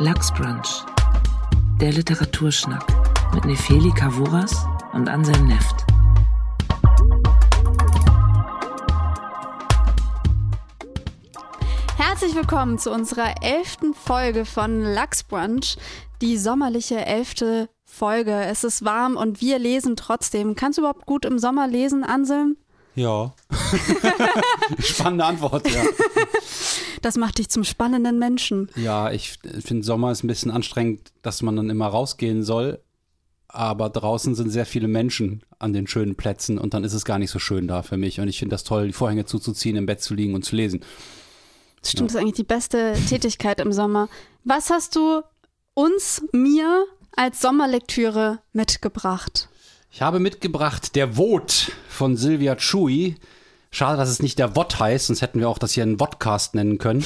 Lachsbrunch. Der Literaturschnack mit Nefeli Kavuras und Anselm Neft. Herzlich willkommen zu unserer elften Folge von Lachsbrunch, die sommerliche elfte Folge. Es ist warm und wir lesen trotzdem. Kannst du überhaupt gut im Sommer lesen, Anselm? Ja. Spannende Antwort, ja. Das macht dich zum spannenden Menschen. Ja, ich finde Sommer ist ein bisschen anstrengend, dass man dann immer rausgehen soll. Aber draußen sind sehr viele Menschen an den schönen Plätzen und dann ist es gar nicht so schön da für mich. Und ich finde das toll, die Vorhänge zuzuziehen, im Bett zu liegen und zu lesen. Das stimmt, ja. das ist eigentlich die beste Tätigkeit im Sommer. Was hast du uns, mir als Sommerlektüre mitgebracht? Ich habe mitgebracht Der Wot von Silvia Chui. Schade, dass es nicht der Wot heißt, sonst hätten wir auch das hier einen Wodcast nennen können.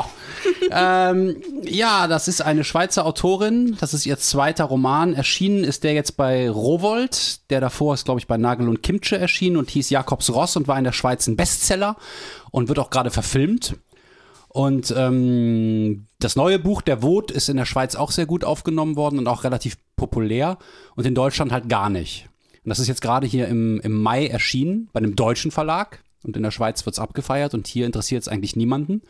ähm, ja, das ist eine Schweizer Autorin. Das ist ihr zweiter Roman. Erschienen ist der jetzt bei Rowold. Der davor ist, glaube ich, bei Nagel und Kimche erschienen und hieß Jakobs Ross und war in der Schweiz ein Bestseller und wird auch gerade verfilmt. Und ähm, das neue Buch, Der Wot, ist in der Schweiz auch sehr gut aufgenommen worden und auch relativ populär und in Deutschland halt gar nicht. Und das ist jetzt gerade hier im, im Mai erschienen bei einem deutschen Verlag und in der Schweiz wird es abgefeiert und hier interessiert es eigentlich niemanden.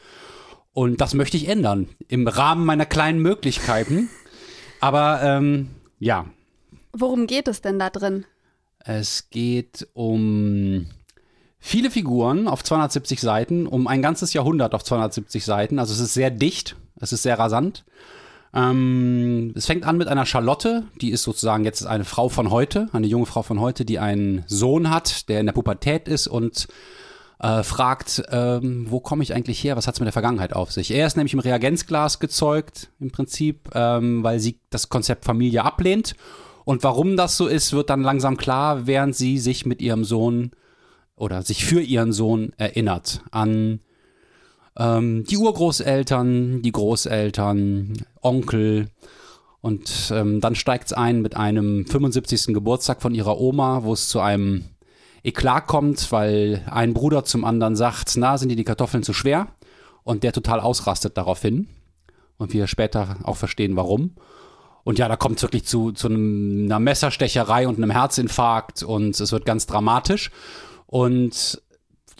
Und das möchte ich ändern im Rahmen meiner kleinen Möglichkeiten. Aber ähm, ja. Worum geht es denn da drin? Es geht um Viele Figuren auf 270 Seiten, um ein ganzes Jahrhundert auf 270 Seiten. Also es ist sehr dicht, es ist sehr rasant. Ähm, es fängt an mit einer Charlotte, die ist sozusagen jetzt eine Frau von heute, eine junge Frau von heute, die einen Sohn hat, der in der Pubertät ist und äh, fragt, ähm, wo komme ich eigentlich her, was hat es mit der Vergangenheit auf sich? Er ist nämlich im Reagenzglas gezeugt, im Prinzip, ähm, weil sie das Konzept Familie ablehnt. Und warum das so ist, wird dann langsam klar, während sie sich mit ihrem Sohn oder sich für ihren Sohn erinnert an ähm, die Urgroßeltern, die Großeltern, Onkel. Und ähm, dann steigt es ein mit einem 75. Geburtstag von ihrer Oma, wo es zu einem Eklat kommt, weil ein Bruder zum anderen sagt, na, sind dir die Kartoffeln zu schwer? Und der total ausrastet daraufhin. Und wir später auch verstehen, warum. Und ja, da kommt es wirklich zu, zu einer Messerstecherei und einem Herzinfarkt und es wird ganz dramatisch. Und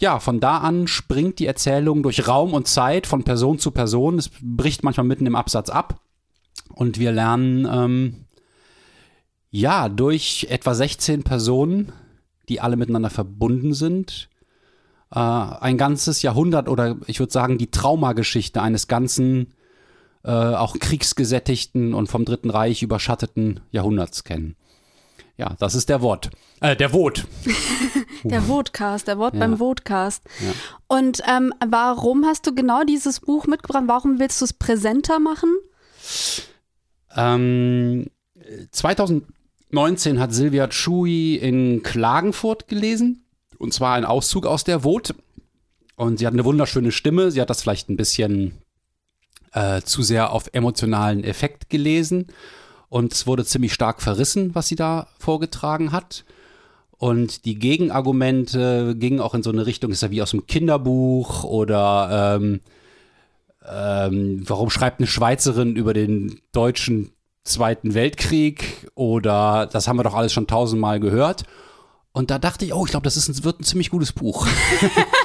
ja, von da an springt die Erzählung durch Raum und Zeit von Person zu Person. Es bricht manchmal mitten im Absatz ab. Und wir lernen, ähm, ja, durch etwa 16 Personen, die alle miteinander verbunden sind, äh, ein ganzes Jahrhundert oder ich würde sagen die Traumageschichte eines ganzen, äh, auch kriegsgesättigten und vom Dritten Reich überschatteten Jahrhunderts kennen. Ja, das ist der Wort. Äh, der Vot. der Votcast, der Wort ja. beim Votcast. Ja. Und ähm, warum hast du genau dieses Buch mitgebracht? Warum willst du es präsenter machen? Ähm, 2019 hat Silvia Chui in Klagenfurt gelesen. Und zwar ein Auszug aus der Vot. Und sie hat eine wunderschöne Stimme. Sie hat das vielleicht ein bisschen äh, zu sehr auf emotionalen Effekt gelesen und es wurde ziemlich stark verrissen, was sie da vorgetragen hat. Und die Gegenargumente gingen auch in so eine Richtung, ist ja wie aus einem Kinderbuch oder ähm, ähm, warum schreibt eine Schweizerin über den deutschen Zweiten Weltkrieg oder das haben wir doch alles schon tausendmal gehört. Und da dachte ich, oh, ich glaube, das ist ein, wird ein ziemlich gutes Buch.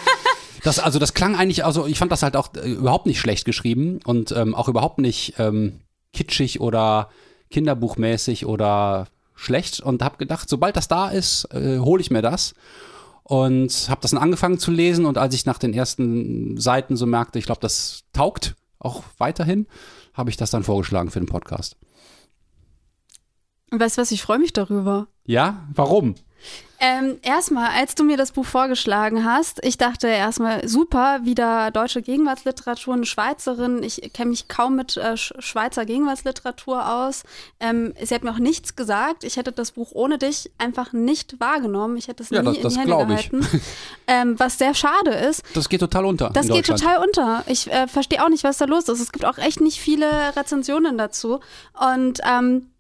das, also das klang eigentlich, also ich fand das halt auch äh, überhaupt nicht schlecht geschrieben und ähm, auch überhaupt nicht ähm, kitschig oder kinderbuchmäßig oder schlecht und habe gedacht, sobald das da ist, äh, hole ich mir das und habe das dann angefangen zu lesen und als ich nach den ersten Seiten so merkte, ich glaube, das taugt auch weiterhin, habe ich das dann vorgeschlagen für den Podcast. Weißt du was, ich freue mich darüber. Ja, warum? Ähm, erstmal, als du mir das Buch vorgeschlagen hast, ich dachte erstmal, super, wieder deutsche Gegenwartsliteratur, eine Schweizerin. Ich kenne mich kaum mit äh, Schweizer Gegenwartsliteratur aus. Ähm, sie hat mir auch nichts gesagt. Ich hätte das Buch ohne dich einfach nicht wahrgenommen. Ich hätte es ja, nie das, in die Hände gehalten. Ähm, was sehr schade ist. Das geht total unter. Das geht total unter. Ich äh, verstehe auch nicht, was da los ist. Es gibt auch echt nicht viele Rezensionen dazu. Und ähm,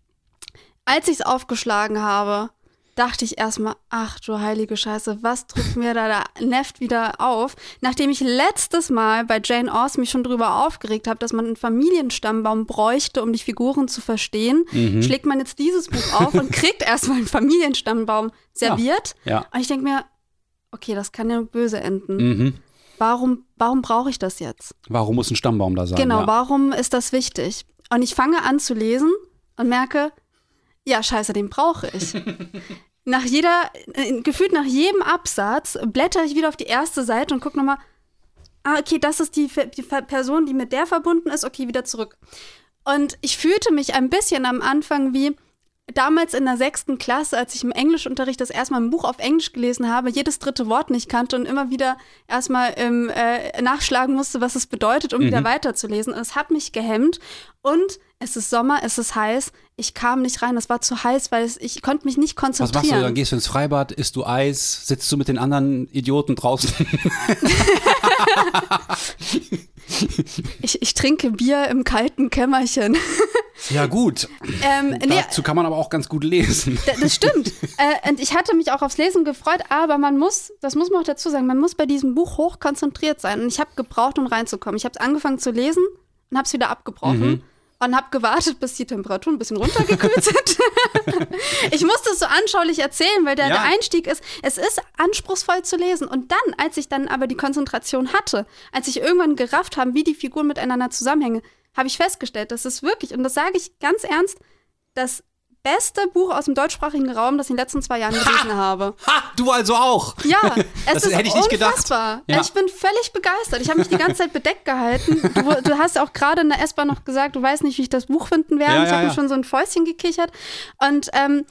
als ich es aufgeschlagen habe, dachte ich erstmal, ach du heilige Scheiße, was drückt mir da der Neft wieder auf? Nachdem ich letztes Mal bei Jane Austen mich schon drüber aufgeregt habe, dass man einen Familienstammbaum bräuchte, um die Figuren zu verstehen, Mhm. schlägt man jetzt dieses Buch auf und kriegt erstmal einen Familienstammbaum serviert. Ja. Und ich denke mir, okay, das kann ja böse enden. Mhm. Warum, warum brauche ich das jetzt? Warum muss ein Stammbaum da sein? Genau, ja. warum ist das wichtig? Und ich fange an zu lesen und merke, ja, scheiße, den brauche ich. nach jeder, äh, gefühlt nach jedem Absatz blätter ich wieder auf die erste Seite und gucke nochmal, ah, okay, das ist die, die Person, die mit der verbunden ist, okay, wieder zurück. Und ich fühlte mich ein bisschen am Anfang wie damals in der sechsten Klasse, als ich im Englischunterricht das erstmal ein Buch auf Englisch gelesen habe, jedes dritte Wort nicht kannte und immer wieder erstmal ähm, äh, nachschlagen musste, was es bedeutet, um wieder weiterzulesen. Und es hat mich gehemmt. Und es ist Sommer, es ist heiß. Ich kam nicht rein, es war zu heiß, weil es, ich konnte mich nicht Was machst du? konzentrieren. Dann gehst du ins Freibad, isst du Eis, sitzt du mit den anderen Idioten draußen. ich, ich trinke Bier im kalten Kämmerchen. ja, gut. ähm, nee, Dazu kann man aber auch ganz gut lesen. Das stimmt. äh, und ich hatte mich auch aufs Lesen gefreut, aber man muss, das muss man auch dazu sagen, man muss bei diesem Buch hoch konzentriert sein. Und ich habe gebraucht, um reinzukommen. Ich habe angefangen zu lesen und habe es wieder abgebrochen. Und habe gewartet, bis die Temperaturen ein bisschen runtergekühlt sind. ich musste es so anschaulich erzählen, weil der, Ja. der Einstieg ist, es ist anspruchsvoll zu lesen. Und dann, als ich dann aber die Konzentration hatte, als ich irgendwann gerafft habe, wie die Figuren miteinander zusammenhängen, habe ich festgestellt, dass es wirklich, und das sage ich ganz ernst, das beste Buch aus dem deutschsprachigen Raum, das ich in den letzten zwei Jahren gelesen habe. Ha, du also auch. Ja, es Das ist hätte ich nicht gedacht. unfassbar. Ja. Ich bin völlig begeistert. Ich habe mich die ganze Zeit bedeckt gehalten. Du, du hast auch gerade in der S-Bahn noch gesagt, du weißt nicht, wie ich das Buch finden werde. Ja, ich ja, habe mir schon so ein Fäustchen gekichert. Und ähm,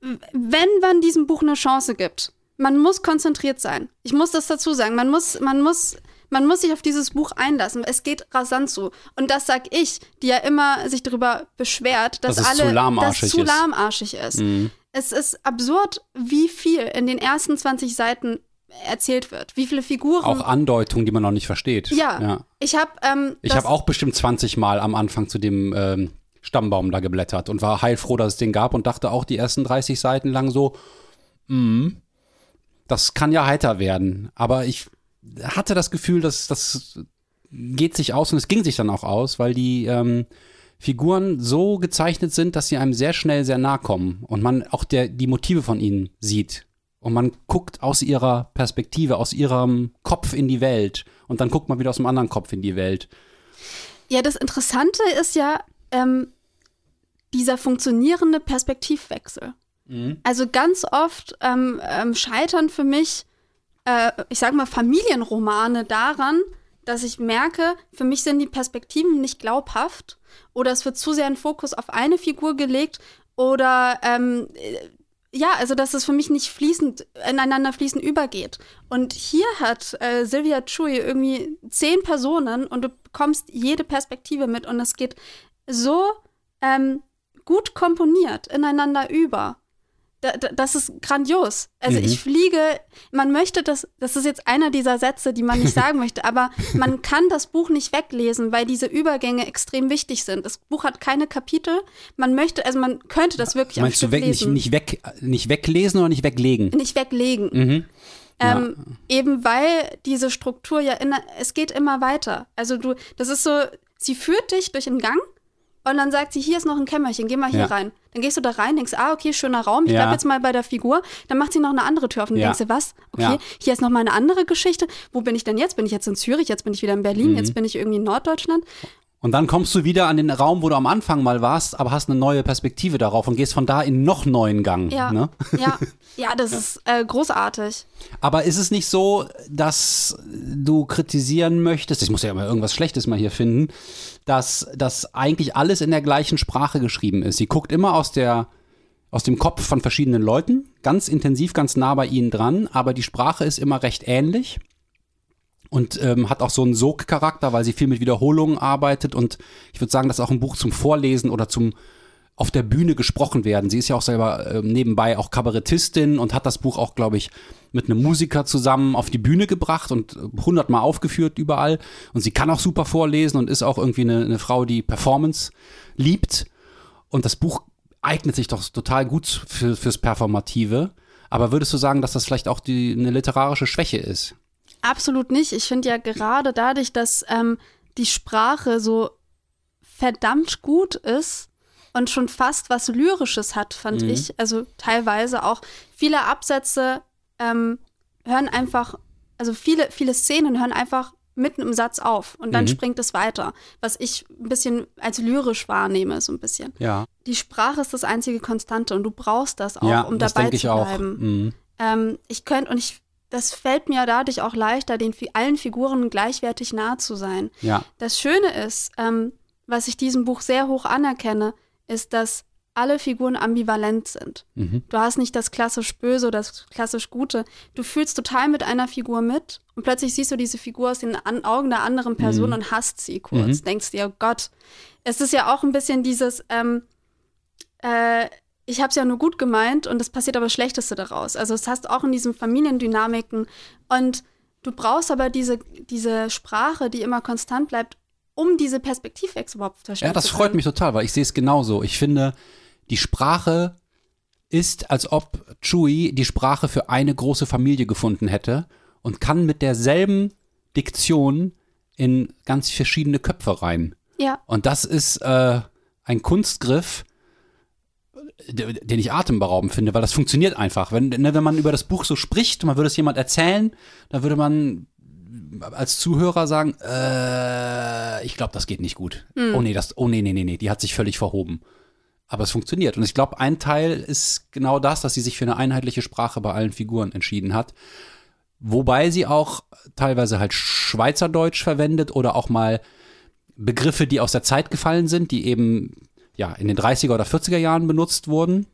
wenn man diesem Buch eine Chance gibt, man muss konzentriert sein. Ich muss das dazu sagen. Man muss, man muss, man muss sich auf dieses Buch einlassen. Es geht rasant zu. Und das sag ich, die ja immer sich darüber beschwert, dass Dass alle, zu lahmarschig dass zu ist. Mhm. lahmarschig ist. Es ist absurd, wie viel in den ersten 20 Seiten erzählt wird. Wie viele Figuren. Auch Andeutungen, die man noch nicht versteht. ja, ja. ich habe ähm, Ich habe auch bestimmt 20 Mal am Anfang zu dem ähm, Stammbaum da geblättert und war heilfroh, dass es den gab und dachte auch die ersten 30 Seiten lang so, mm, das kann ja heiter werden. Aber ich hatte das Gefühl, dass das geht sich aus und es ging sich dann auch aus, weil die ähm, Figuren so gezeichnet sind, dass sie einem sehr schnell sehr nahe kommen und man auch der, die Motive von ihnen sieht. Und man guckt aus ihrer Perspektive, aus ihrem Kopf in die Welt. Und dann guckt man wieder aus dem anderen Kopf in die Welt. Ja, das Interessante ist ja ähm, dieser funktionierende Perspektivwechsel. Also ganz oft ähm, ähm, scheitern für mich, äh, ich sage mal, Familienromane daran, dass ich merke, für mich sind die Perspektiven nicht glaubhaft oder es wird zu sehr ein Fokus auf eine Figur gelegt oder ähm, äh, ja, also dass es für mich nicht fließend ineinander fließend übergeht. Und hier hat äh, Sylvia Chui irgendwie zehn Personen und du bekommst jede Perspektive mit und es geht so ähm, gut komponiert ineinander über. Da, da, das ist grandios. Also Mhm. ich fliege, man möchte das, das ist jetzt einer dieser Sätze, die man nicht sagen möchte, aber man kann das Buch nicht weglesen, weil diese Übergänge extrem wichtig sind. Das Buch hat keine Kapitel. Man möchte, also man könnte das wirklich am Meinst du Stück weg, nicht, lesen. nicht, weg, nicht weglesen oder nicht weglegen? nicht weglegen. Mhm. Ähm, Eben weil diese Struktur ja, in, es geht immer weiter. Also du, das ist so, sie führt dich durch einen Gang und dann sagt sie, hier ist noch ein Kämmerchen, geh mal hier Ja. rein. Dann gehst du da rein, denkst, ah, okay, schöner Raum, ich Ja. bleib jetzt mal bei der Figur. Dann macht sie noch eine andere Tür auf und Ja. denkst du, was? Okay, Ja. hier ist noch mal eine andere Geschichte. Wo bin ich denn jetzt? Bin ich jetzt in Zürich? Jetzt bin ich wieder in Berlin? Mhm. Jetzt bin ich irgendwie in Norddeutschland? Und dann kommst du wieder an den Raum, wo du am Anfang mal warst, aber hast eine neue Perspektive darauf und gehst von da in noch neuen Gang. Ja, Ne? ja, ja, das ist äh, großartig. Aber ist es nicht so, dass du kritisieren möchtest, ich muss ja immer irgendwas Schlechtes mal hier finden, dass das eigentlich alles in der gleichen Sprache geschrieben ist? Sie guckt immer aus der aus dem Kopf von verschiedenen Leuten, ganz intensiv, ganz nah bei ihnen dran, aber die Sprache ist immer recht ähnlich und ähm, hat auch so einen Sog-Charakter, weil sie viel mit Wiederholungen arbeitet und ich würde sagen, das ist auch ein Buch zum Vorlesen oder zum auf der Bühne gesprochen werden. Sie ist ja auch selber ähm, nebenbei auch Kabarettistin und hat das Buch auch, glaube ich, mit einem Musiker zusammen auf die Bühne gebracht und äh, hundertmal aufgeführt überall. Und sie kann auch super vorlesen und ist auch irgendwie eine, eine Frau, die Performance liebt. Und das Buch eignet sich doch total gut für, fürs Performative. Aber würdest du sagen, dass das vielleicht auch die, eine literarische Schwäche ist? Absolut nicht. Ich finde ja gerade dadurch, dass ähm, die Sprache so verdammt gut ist und schon fast was Lyrisches hat, fand Mhm. ich. Also teilweise auch viele Absätze ähm, hören einfach, also viele, viele Szenen hören einfach mitten im Satz auf und dann Mhm. springt es weiter, was ich ein bisschen als lyrisch wahrnehme, so ein bisschen. Ja. Die Sprache ist das einzige Konstante und du brauchst das auch, ja, um das dabei zu bleiben. Mhm. Ähm, ich könnte, und ich, das fällt mir dadurch auch leichter, den allen Figuren gleichwertig nahe zu sein. Ja. Das Schöne ist, ähm, was ich diesem Buch sehr hoch anerkenne, ist, dass alle Figuren ambivalent sind. Mhm. Du hast nicht das klassisch Böse oder das klassisch Gute. Du fühlst total mit einer Figur mit und plötzlich siehst du diese Figur aus den An Augen der anderen Person Mhm. und hasst sie kurz. Mhm. Denkst dir, oh Gott. Es ist ja auch ein bisschen dieses, ähm, äh, ich habe es ja nur gut gemeint und es passiert aber das Schlechteste daraus. Also es hast auch in diesen Familiendynamiken und du brauchst aber diese, diese Sprache, die immer konstant bleibt, um diese Perspektivwechsel überhaupt zu verstehen Ja, das freut mich total, weil ich sehe es genauso. Ich finde, die Sprache ist, als ob Chewie die Sprache für eine große Familie gefunden hätte und kann mit derselben Diktion in ganz verschiedene Köpfe rein. Ja, Und das ist äh, ein Kunstgriff, den ich atemberaubend finde, weil das funktioniert einfach. Wenn, ne, wenn man über das Buch so spricht und man würde es jemand erzählen, dann würde man als Zuhörer sagen, äh, ich glaube, das geht nicht gut. Oh nee, das, oh nee, nee, nee, nee, die hat sich völlig verhoben. Aber es funktioniert. Und ich glaube, ein Teil ist genau das, dass sie sich für eine einheitliche Sprache bei allen Figuren entschieden hat. Wobei sie auch teilweise halt Schweizerdeutsch verwendet oder auch mal Begriffe, die aus der Zeit gefallen sind, die eben ja in den 30er oder 40er Jahren benutzt wurden.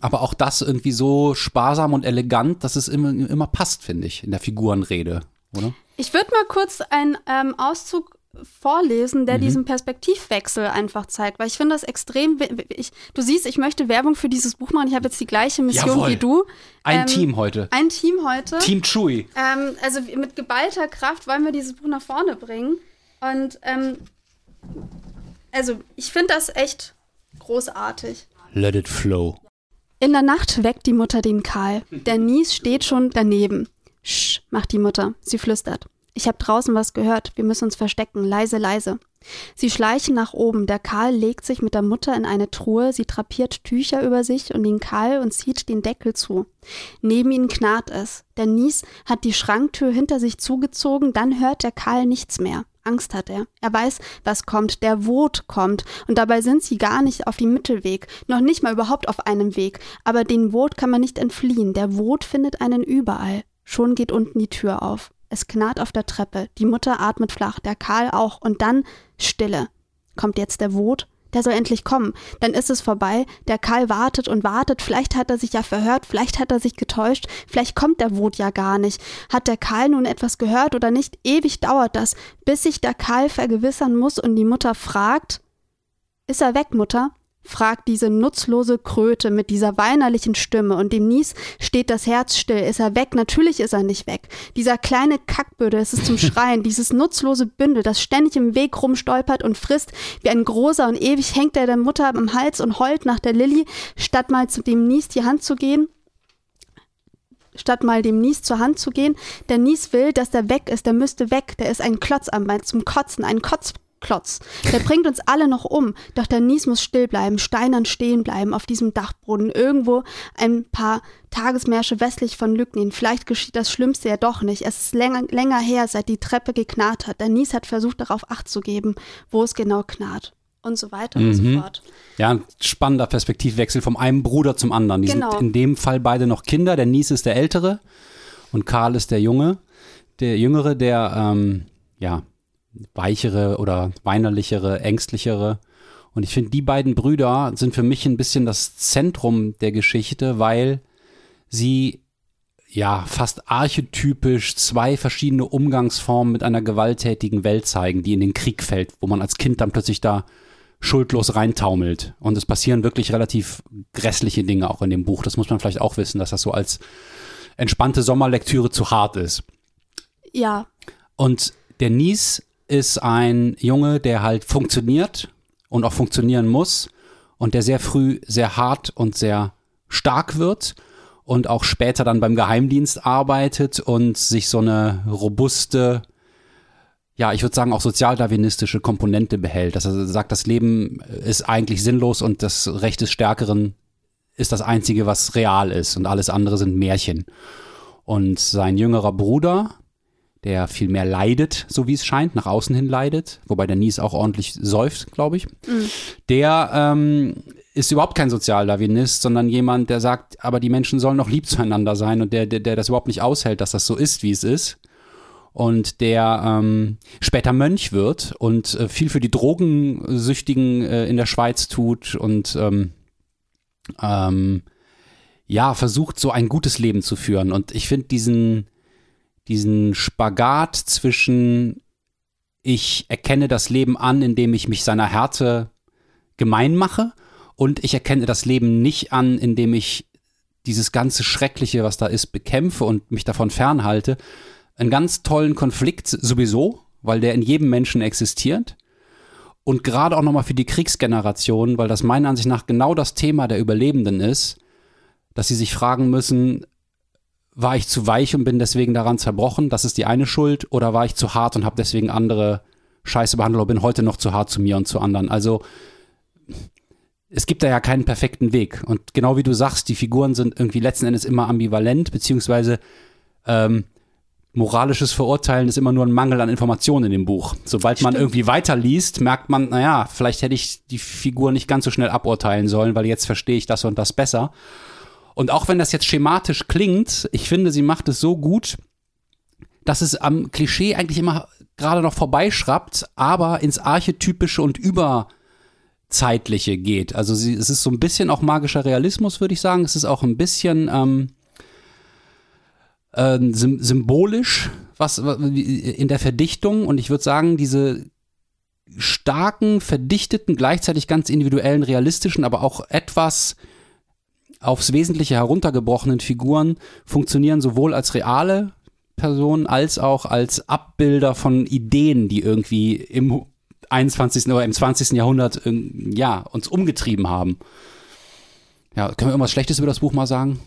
Aber auch das irgendwie so sparsam und elegant, dass es immer, immer passt, finde ich, in der Figurenrede, oder? Ich würde mal kurz einen ähm, Auszug vorlesen, Mhm. der diesen Perspektivwechsel einfach zeigt, weil ich finde das extrem. Ich, du siehst, ich möchte Werbung für dieses Buch machen. Ich habe jetzt die gleiche Mission Jawohl. wie du. Ein Ähm, Team heute. Ein Team heute. Team Chewie. Ähm, also mit geballter Kraft wollen wir dieses Buch nach vorne bringen. Und ähm, also ich finde das echt großartig. Let it flow. In der Nacht weckt die Mutter den Karl. Der Nies steht schon daneben. Sch, macht die Mutter. Sie flüstert. Ich habe draußen was gehört. Wir müssen uns verstecken. Leise, leise. Sie schleichen nach oben. Der Karl legt sich mit der Mutter in eine Truhe. Sie drapiert Tücher über sich und den Karl und zieht den Deckel zu. Neben ihnen knarrt es. Der Nies hat die Schranktür hinter sich zugezogen. Dann hört der Karl nichts mehr. Angst hat er. Er weiß, was kommt. Der Wot kommt. Und dabei sind sie gar nicht auf dem Mittelweg. Noch nicht mal überhaupt auf einem Weg. Aber den Wot kann man nicht entfliehen. Der Wot findet einen überall. Schon geht unten die Tür auf. Es knarrt auf der Treppe. Die Mutter atmet flach. Der Karl auch. Und dann Stille. Kommt jetzt der Wot? Der soll endlich kommen. Dann ist es vorbei. Der Karl wartet und wartet. Vielleicht hat er sich ja verhört. Vielleicht hat er sich getäuscht. Vielleicht kommt der Wot ja gar nicht. Hat der Karl nun etwas gehört oder nicht? Ewig dauert das, bis sich der Karl vergewissern muss und die Mutter fragt, ist er weg, Mutter? Fragt diese nutzlose Kröte mit dieser weinerlichen Stimme und dem Nies steht das Herz still. Ist er weg? Natürlich ist er nicht weg. Dieser kleine Kackböde, es ist zum Schreien, dieses nutzlose Bündel, das ständig im Weg rumstolpert und frisst wie ein großer und ewig hängt er der Mutter am Hals und heult nach der Lilly, statt mal zu dem Nies die Hand zu gehen statt mal dem Nies zur Hand zu gehen. Der Nies will, dass der weg ist, der müsste weg, der ist ein Klotz am Bein zum Kotzen, ein Kotzklotz. Der bringt uns alle noch um, doch der Nies muss still bleiben, steinern stehen bleiben auf diesem Dachboden, irgendwo ein paar Tagesmärsche westlich von Lügnin. Vielleicht geschieht das Schlimmste ja doch nicht. Es ist länger, länger her, seit die Treppe geknarrt hat. Der Nies hat versucht, darauf Acht zu geben, wo es genau knarrt. Und so weiter und so Mhm. fort. Ja, ein spannender Perspektivwechsel vom einen Bruder zum anderen. Die Genau. sind in dem Fall beide noch Kinder. Der Nies ist der Ältere und Karl ist der Junge. Der Jüngere, der, ähm, ja, weichere oder weinerlichere, ängstlichere. Und ich finde, die beiden Brüder sind für mich ein bisschen das Zentrum der Geschichte, weil sie ja fast archetypisch zwei verschiedene Umgangsformen mit einer gewalttätigen Welt zeigen, die in den Krieg fällt, wo man als Kind dann plötzlich da schuldlos reintaumelt. Und es passieren wirklich relativ grässliche Dinge auch in dem Buch. Das muss man vielleicht auch wissen, dass das so als entspannte Sommerlektüre zu hart ist. Ja, Und der Nies ist ein Junge, der halt funktioniert und auch funktionieren muss und der sehr früh sehr hart und sehr stark wird und auch später dann beim Geheimdienst arbeitet und sich so eine robuste, ja, ich würde sagen auch sozialdarwinistische Komponente behält. Dass er sagt, das Leben ist eigentlich sinnlos und das Recht des Stärkeren ist das Einzige, was real ist und alles andere sind Märchen. Und sein jüngerer Bruder, der viel mehr leidet, so wie es scheint, nach außen hin leidet, wobei der Nies auch ordentlich säuft, glaube ich, mhm. der ähm, ist überhaupt kein Sozialdarwinist, sondern jemand, der sagt, aber die Menschen sollen noch lieb zueinander sein und der, der, der das überhaupt nicht aushält, dass das so ist, wie es ist. Und der ähm, später Mönch wird und äh, viel für die Drogensüchtigen äh, in der Schweiz tut und ähm, ähm, ja, versucht, so ein gutes Leben zu führen. Und ich finde diesen, diesen Spagat zwischen, ich erkenne das Leben an, indem ich mich seiner Härte gemein mache, und ich erkenne das Leben nicht an, indem ich dieses ganze Schreckliche, was da ist, bekämpfe und mich davon fernhalte. Einen ganz tollen Konflikt sowieso, weil der in jedem Menschen existiert. Und gerade auch nochmal für die Kriegsgeneration, weil das meiner Ansicht nach genau das Thema der Überlebenden ist, dass sie sich fragen müssen, war ich zu weich und bin deswegen daran zerbrochen, das ist die eine Schuld, oder war ich zu hart und habe deswegen andere Scheiße behandelt oder bin heute noch zu hart zu mir und zu anderen. Also es gibt da ja keinen perfekten Weg. Und genau wie du sagst, die Figuren sind irgendwie letzten Endes immer ambivalent, beziehungsweise ähm, moralisches Verurteilen ist immer nur ein Mangel an Informationen in dem Buch. Sobald Stimmt. man irgendwie weiterliest, merkt man, naja, vielleicht hätte ich die Figur nicht ganz so schnell aburteilen sollen, weil jetzt verstehe ich das und das besser. Und auch wenn das jetzt schematisch klingt, ich finde, sie macht es so gut, dass es am Klischee eigentlich immer gerade noch vorbeischraubt, aber ins Archetypische und Überzeitliche geht. Also sie, es ist so ein bisschen auch magischer Realismus, würde ich sagen. Es ist auch ein bisschen ähm, äh, symbolisch, was in der Verdichtung. Und ich würde sagen, diese starken, verdichteten, gleichzeitig ganz individuellen, realistischen, aber auch etwas aufs Wesentliche heruntergebrochenen Figuren funktionieren sowohl als reale Personen als auch als Abbilder von Ideen, die irgendwie im 21. oder im 20. Jahrhundert ja, uns umgetrieben haben. Ja, können wir irgendwas Schlechtes über das Buch mal sagen?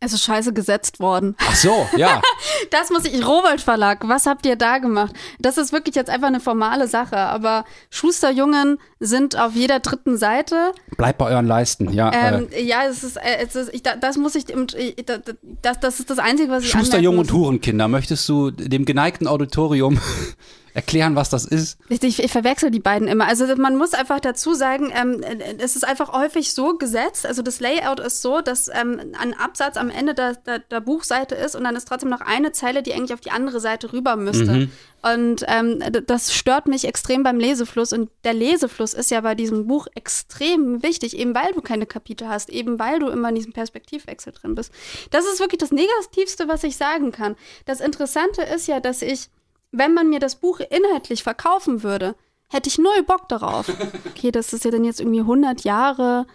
Es ist scheiße gesetzt worden. Ach so, ja. das muss ich, Rowold Verlag, was habt ihr da gemacht? Das ist wirklich jetzt einfach eine formale Sache, aber Schusterjungen sind auf jeder dritten Seite. Bleibt bei euren Leisten, ja. Ähm, äh. Ja, es ist, äh, es ist ich, das muss ich, das, das ist das Einzige, was ich Schusterjungen und Hurenkinder, möchtest du dem geneigten Auditorium erklären, was das ist? Ich, ich, verwechsel die beiden immer. Also man muss einfach dazu sagen, ähm, es ist einfach häufig so gesetzt, also das Layout ist so, dass ähm, ein Absatz am Ende der, der, der, Buchseite ist und dann ist trotzdem noch eine Zeile, die eigentlich auf die andere Seite rüber müsste. Mhm. Und ähm, das stört mich extrem beim Lesefluss. Und der Lesefluss ist ja bei diesem Buch extrem wichtig, eben weil du keine Kapitel hast, eben weil du immer in diesem Perspektivwechsel drin bist. Das ist wirklich das Negativste, was ich sagen kann. Das Interessante ist ja, dass ich wenn man mir das Buch inhaltlich verkaufen würde, hätte ich null Bock darauf. Okay, das ist ja dann jetzt irgendwie 100 Jahre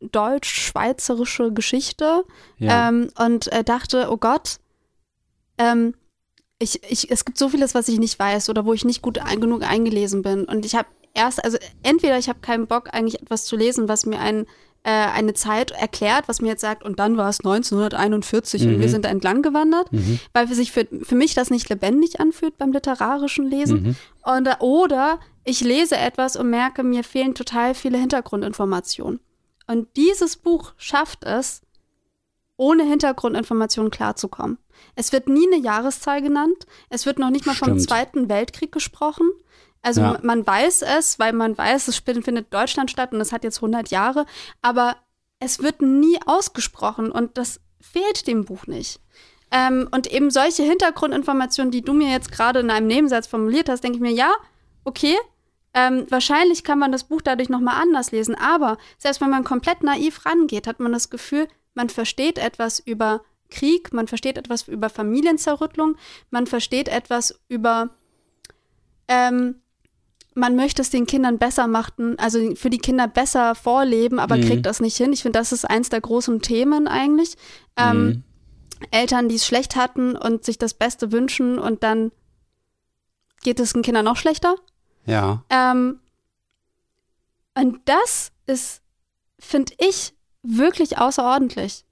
deutsch-schweizerische Geschichte ja. ähm, und äh, dachte, oh Gott, ähm, ich, ich, es gibt so vieles, was ich nicht weiß oder wo ich nicht gut ein, genug eingelesen bin. Und ich habe erst, also entweder ich habe keinen Bock, eigentlich etwas zu lesen, was mir ein äh, eine Zeit erklärt, was mir jetzt sagt, und dann war es 1941 mhm. und wir mhm. sind da entlang gewandert, mhm. weil für sich für, für mich das nicht lebendig anfühlt beim literarischen Lesen. Mhm. Und, äh, oder ich lese etwas und merke, mir fehlen total viele Hintergrundinformationen. Und dieses Buch schafft es, ohne Hintergrundinformationen klarzukommen. Es wird nie eine Jahreszahl genannt. Es wird noch nicht mal Stimmt. vom Zweiten Weltkrieg gesprochen. Also ja. man weiß es, weil man weiß, es findet Deutschland statt und es hat jetzt 100 Jahre, aber es wird nie ausgesprochen und das fehlt dem Buch nicht. Ähm, und eben solche Hintergrundinformationen, die du mir jetzt gerade in einem Nebensatz formuliert hast, denke ich mir, ja, okay, ähm, wahrscheinlich kann man das Buch dadurch nochmal anders lesen, aber selbst wenn man komplett naiv rangeht, hat man das Gefühl, man versteht etwas über Krieg, man versteht etwas über Familienzerrüttlung, man versteht etwas über ähm, man möchte es den Kindern besser machen, also für die Kinder besser vorleben, aber mhm. kriegt das nicht hin. Ich finde, das ist eins der großen Themen eigentlich. Ähm, mhm. Eltern, die es schlecht hatten und sich das Beste wünschen und dann geht es den Kindern noch schlechter. Ja. Ähm, und das ist finde ich, wirklich außerordentlich.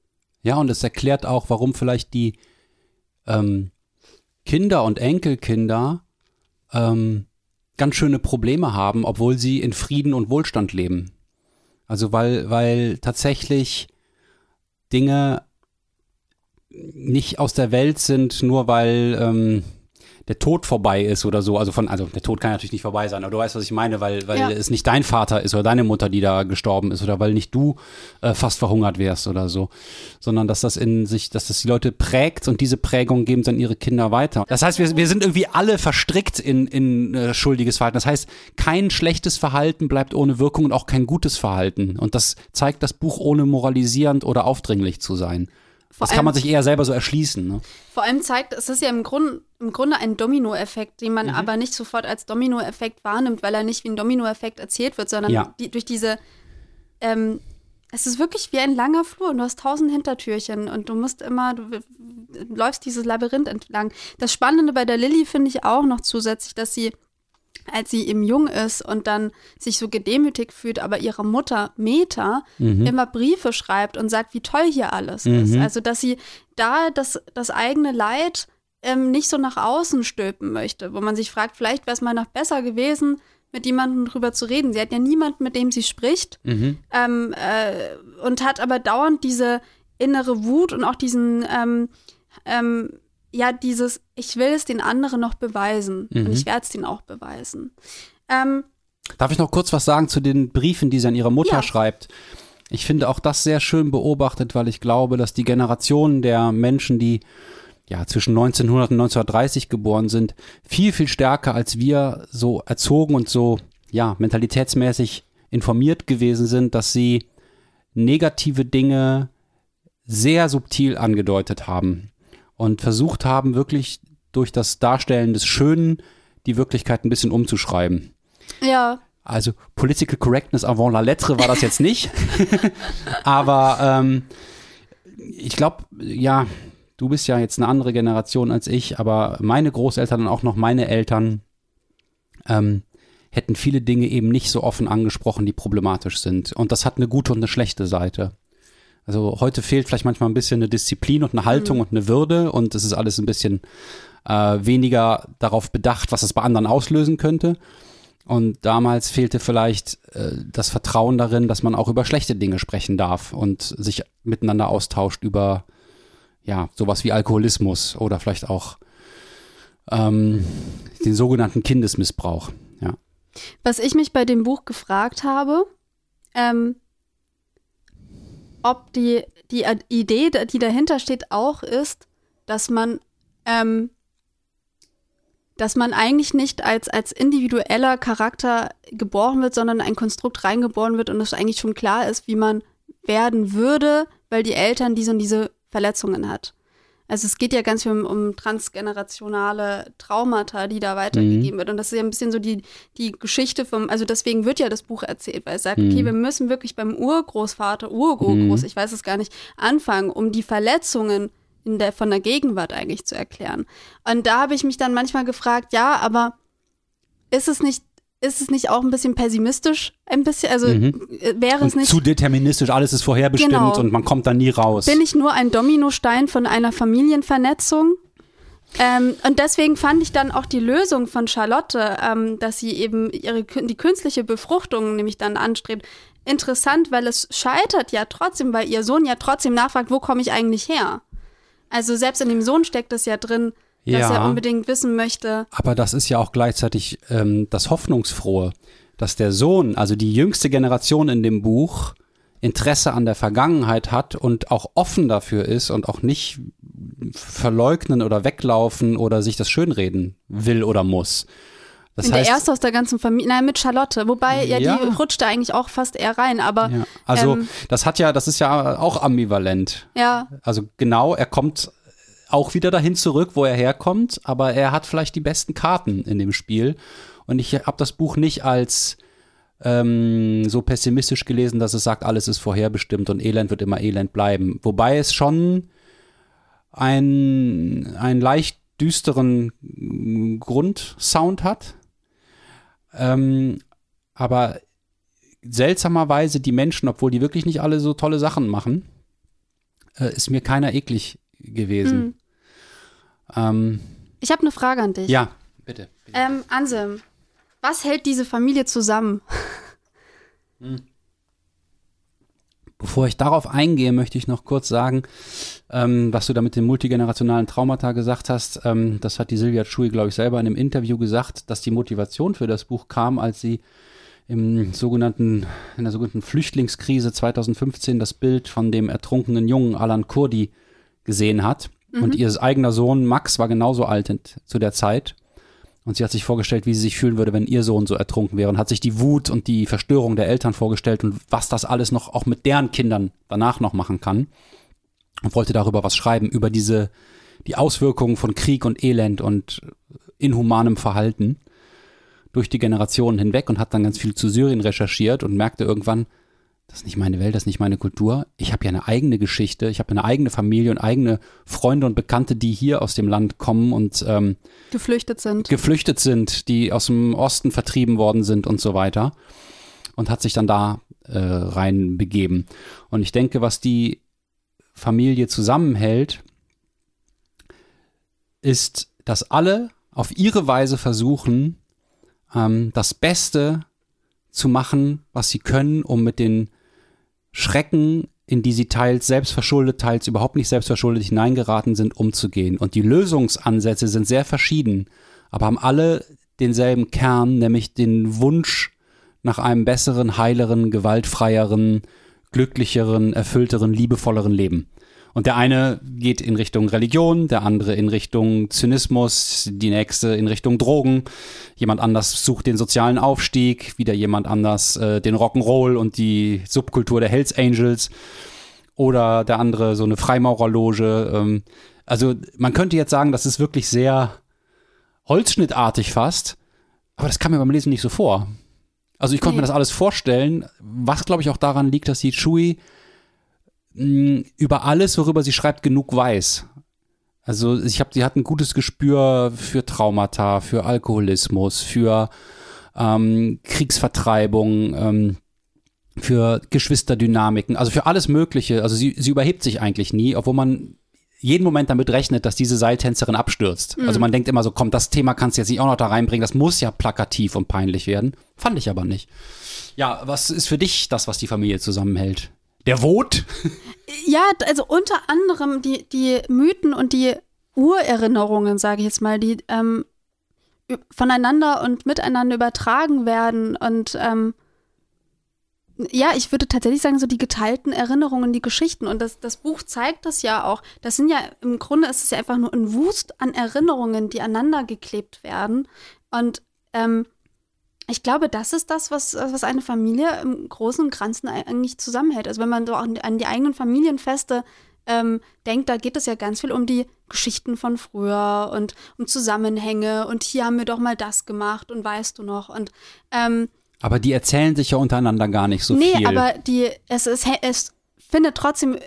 Ja, und es erklärt auch, warum vielleicht die ähm, Kinder und Enkelkinder ähm, ganz schöne Probleme haben, obwohl sie in Frieden und Wohlstand leben. Also weil, weil tatsächlich Dinge nicht aus der Welt sind, nur weil ähm, der Tod vorbei ist oder so. Also von, also der Tod kann natürlich nicht vorbei sein, aber du weißt, was ich meine, weil, weil Ja. es nicht dein Vater ist oder deine Mutter, die da gestorben ist oder weil nicht du äh, fast verhungert wärst oder so, sondern dass das in sich, dass das die Leute prägt und diese Prägung geben dann ihre Kinder weiter. Das heißt, wir, wir sind irgendwie alle verstrickt in, in äh, schuldiges Verhalten. Das heißt, kein schlechtes Verhalten bleibt ohne Wirkung und auch kein gutes Verhalten. Und das zeigt das Buch ohne moralisierend oder aufdringlich zu sein. Vor das kann allem- man sich eher selber so erschließen. Ne? Vor allem zeigt, es ist ja im, Grund, im Grunde ein Dominoeffekt, den Mhm. man aber nicht sofort als Dominoeffekt wahrnimmt, weil er nicht wie ein Dominoeffekt erzählt wird, sondern Ja. die, durch diese, ähm, es ist wirklich wie ein langer Flur und du hast tausend Hintertürchen und du musst immer, du läufst dieses Labyrinth entlang. Das Spannende bei der Lilly finde ich auch noch zusätzlich, dass sie als sie eben jung ist und dann sich so gedemütigt fühlt, aber ihrer Mutter Meta Mhm. immer Briefe schreibt und sagt, wie toll hier alles ist. Also, dass sie da das, das eigene Leid ähm, nicht so nach außen stülpen möchte, wo man sich fragt, vielleicht wäre es mal noch besser gewesen, mit jemandem drüber zu reden. Sie hat ja niemanden, mit dem sie spricht Mhm. ähm, äh, und hat aber dauernd diese innere Wut und auch diesen, ähm, ähm, ja, dieses, ich will es den anderen noch beweisen und ich werde es denen auch beweisen. Ähm, Darf ich noch kurz was sagen zu den Briefen, die sie an ihre Mutter Ja. schreibt? Ich finde auch das sehr schön beobachtet, weil ich glaube, dass die Generation der Menschen, die ja zwischen 1900 und 1930 geboren sind, viel, viel stärker als wir so erzogen und so ja mentalitätsmäßig informiert gewesen sind, dass sie negative Dinge sehr subtil angedeutet haben und versucht haben, wirklich durch das Darstellen des Schönen die Wirklichkeit ein bisschen umzuschreiben. ja, Also Political Correctness avant la lettre war das jetzt nicht. Aber ähm, ich glaube, ja, du bist ja jetzt eine andere Generation als ich, aber meine Großeltern und auch noch meine Eltern ähm, hätten viele Dinge eben nicht so offen angesprochen, die problematisch sind. Und das hat eine gute und eine schlechte Seite. Also heute fehlt vielleicht manchmal ein bisschen eine Disziplin und eine Haltung und eine Würde und es ist alles ein bisschen äh, weniger darauf bedacht, was es bei anderen auslösen könnte. Und damals fehlte vielleicht äh, das Vertrauen darin, dass man auch über schlechte Dinge sprechen darf und sich miteinander austauscht über ja sowas wie Alkoholismus oder vielleicht auch ähm, den sogenannten Kindesmissbrauch. Ja. Was ich mich bei dem Buch gefragt habe, ähm, ob die, die Idee, die dahinter steht, auch ist, dass man, ähm, dass man eigentlich nicht als, als individueller Charakter geboren wird, sondern ein Konstrukt reingeboren wird und es eigentlich schon klar ist, wie man werden würde, weil die Eltern diese und diese Verletzungen hat. Also es geht ja ganz viel um, um transgenerationale Traumata, die da weitergegeben wird. Und das ist ja ein bisschen so die, die Geschichte vom, also deswegen wird ja das Buch erzählt, weil es sagt, okay, wir müssen wirklich beim Urgroßvater, Urgroß, ich weiß es gar nicht, anfangen, um die Verletzungen in der, von der Gegenwart eigentlich zu erklären. Und da habe ich mich dann manchmal gefragt, ja, aber ist es nicht, ist es nicht auch ein bisschen pessimistisch? Ein bisschen, also äh, wäre es Und nicht. zu deterministisch, alles ist vorherbestimmt Genau. und man kommt da nie raus. Bin ich nur ein Dominostein von einer Familienvernetzung? Ähm, und deswegen fand ich dann auch die Lösung von Charlotte, ähm, dass sie eben ihre, die künstliche Befruchtung nämlich dann anstrebt, interessant, weil es scheitert ja trotzdem, weil ihr Sohn ja trotzdem nachfragt, wo komme ich eigentlich her? Also selbst in dem Sohn steckt es ja drin, dass Ja. er unbedingt wissen möchte. Aber das ist ja auch gleichzeitig ähm, das Hoffnungsfrohe, dass der Sohn, also die jüngste Generation in dem Buch, Interesse an der Vergangenheit hat und auch offen dafür ist und auch nicht verleugnen oder weglaufen oder sich das schönreden will oder muss. Das Und der heißt, erste aus der ganzen Familie, nein, mit Charlotte, wobei ja, Ja. die rutscht da eigentlich auch fast eher rein, aber ja, also ähm, das hat ja, das ist ja auch ambivalent. ja, Also genau, er kommt auch wieder dahin zurück, wo er herkommt, aber er hat vielleicht die besten Karten in dem Spiel. Und ich habe das Buch nicht als ähm, so pessimistisch gelesen, dass es sagt, alles ist vorherbestimmt und Elend wird immer Elend bleiben. Wobei es schon ein, einen leicht düsteren mm, Grundsound hat. Ähm, aber seltsamerweise die Menschen, obwohl die wirklich nicht alle so tolle Sachen machen, äh, ist mir keiner eklig gewesen. Hm. Ähm, Ich habe eine Frage an dich. ja, bitte. bitte. Ähm, Anselm, was hält diese Familie zusammen? Bevor ich darauf eingehe, möchte ich noch kurz sagen, ähm, was du da mit den multigenerationalen Traumata gesagt hast. Ähm, das hat die Silvia Schui, glaube ich, selber in einem Interview gesagt, dass die Motivation für das Buch kam, als sie im sogenannten, in der sogenannten Flüchtlingskrise 2015 das Bild von dem ertrunkenen Jungen Alan Kurdi gesehen hat. Und ihr eigener Sohn Max war genauso alt zu der Zeit. Und sie hat sich vorgestellt, wie sie sich fühlen würde, wenn ihr Sohn so ertrunken wäre. Und hat sich die Wut und die Verstörung der Eltern vorgestellt und was das alles noch auch mit deren Kindern danach noch machen kann. Und wollte darüber was schreiben, über diese, die Auswirkungen von Krieg und Elend und inhumanem Verhalten durch die Generationen hinweg und hat dann ganz viel zu Syrien recherchiert und merkte irgendwann, das ist nicht meine Welt, das ist nicht meine Kultur. Ich habe ja eine eigene Geschichte, ich habe eine eigene Familie und eigene Freunde und Bekannte, die hier aus dem Land kommen und ähm, Geflüchtet sind. geflüchtet sind, die aus dem Osten vertrieben worden sind und so weiter. Und hat sich dann da äh, rein begeben. Und ich denke, was die Familie zusammenhält, ist, dass alle auf ihre Weise versuchen, ähm, das Beste zu machen, was sie können, um mit den Schrecken, in die sie teils selbstverschuldet, teils überhaupt nicht selbstverschuldet hineingeraten sind, umzugehen. Und die Lösungsansätze sind sehr verschieden, aber haben alle denselben Kern, nämlich den Wunsch nach einem besseren, heileren, gewaltfreieren, glücklicheren, erfüllteren, liebevolleren Leben. Und der eine geht in Richtung Religion, der andere in Richtung Zynismus, die nächste in Richtung Drogen. Jemand anders sucht den sozialen Aufstieg, wieder jemand anders äh, den Rock'n'Roll und die Subkultur der Hells Angels. Oder der andere so eine Freimaurerloge. Ähm, also man könnte jetzt sagen, das ist wirklich sehr holzschnittartig fast. Aber das kam mir beim Lesen nicht so vor. Also ich konnte Nee. mir das alles vorstellen, was glaube ich auch daran liegt, dass die Chui mh, über alles, worüber sie schreibt, genug weiß. Also ich habe, sie hat ein gutes Gespür für Traumata, für Alkoholismus, für ähm, Kriegsvertreibung, ähm, für Geschwisterdynamiken, also für alles Mögliche. Also sie, sie überhebt sich eigentlich nie, obwohl man jeden Moment damit rechnet, dass diese Seiltänzerin abstürzt. Also man denkt immer so, komm, das Thema kannst du jetzt nicht auch noch da reinbringen, das muss ja plakativ und peinlich werden. Fand ich aber nicht. Ja, was ist für dich das, was die Familie zusammenhält? Der Wot? Ja, also unter anderem die, die Mythen und die Urerinnerungen, sage ich jetzt mal, die ähm, voneinander und miteinander übertragen werden. Und ähm, ja, ich würde tatsächlich sagen, so die geteilten Erinnerungen, die Geschichten. Und das, das Buch zeigt das ja auch. Das sind ja, im Grunde ist es ja einfach nur ein Wust an Erinnerungen, die aneinander geklebt werden. Und ähm, ich glaube, das ist das, was, was eine Familie im Großen und Ganzen eigentlich zusammenhält. Also wenn man so an, an die eigenen Familienfeste ähm, denkt, da geht es ja ganz viel um die Geschichten von früher und um Zusammenhänge und hier haben wir doch mal das gemacht und weißt du noch. Und ähm, Aber die erzählen sich ja untereinander gar nicht so nee, viel. aber die, es, es, es findet trotzdem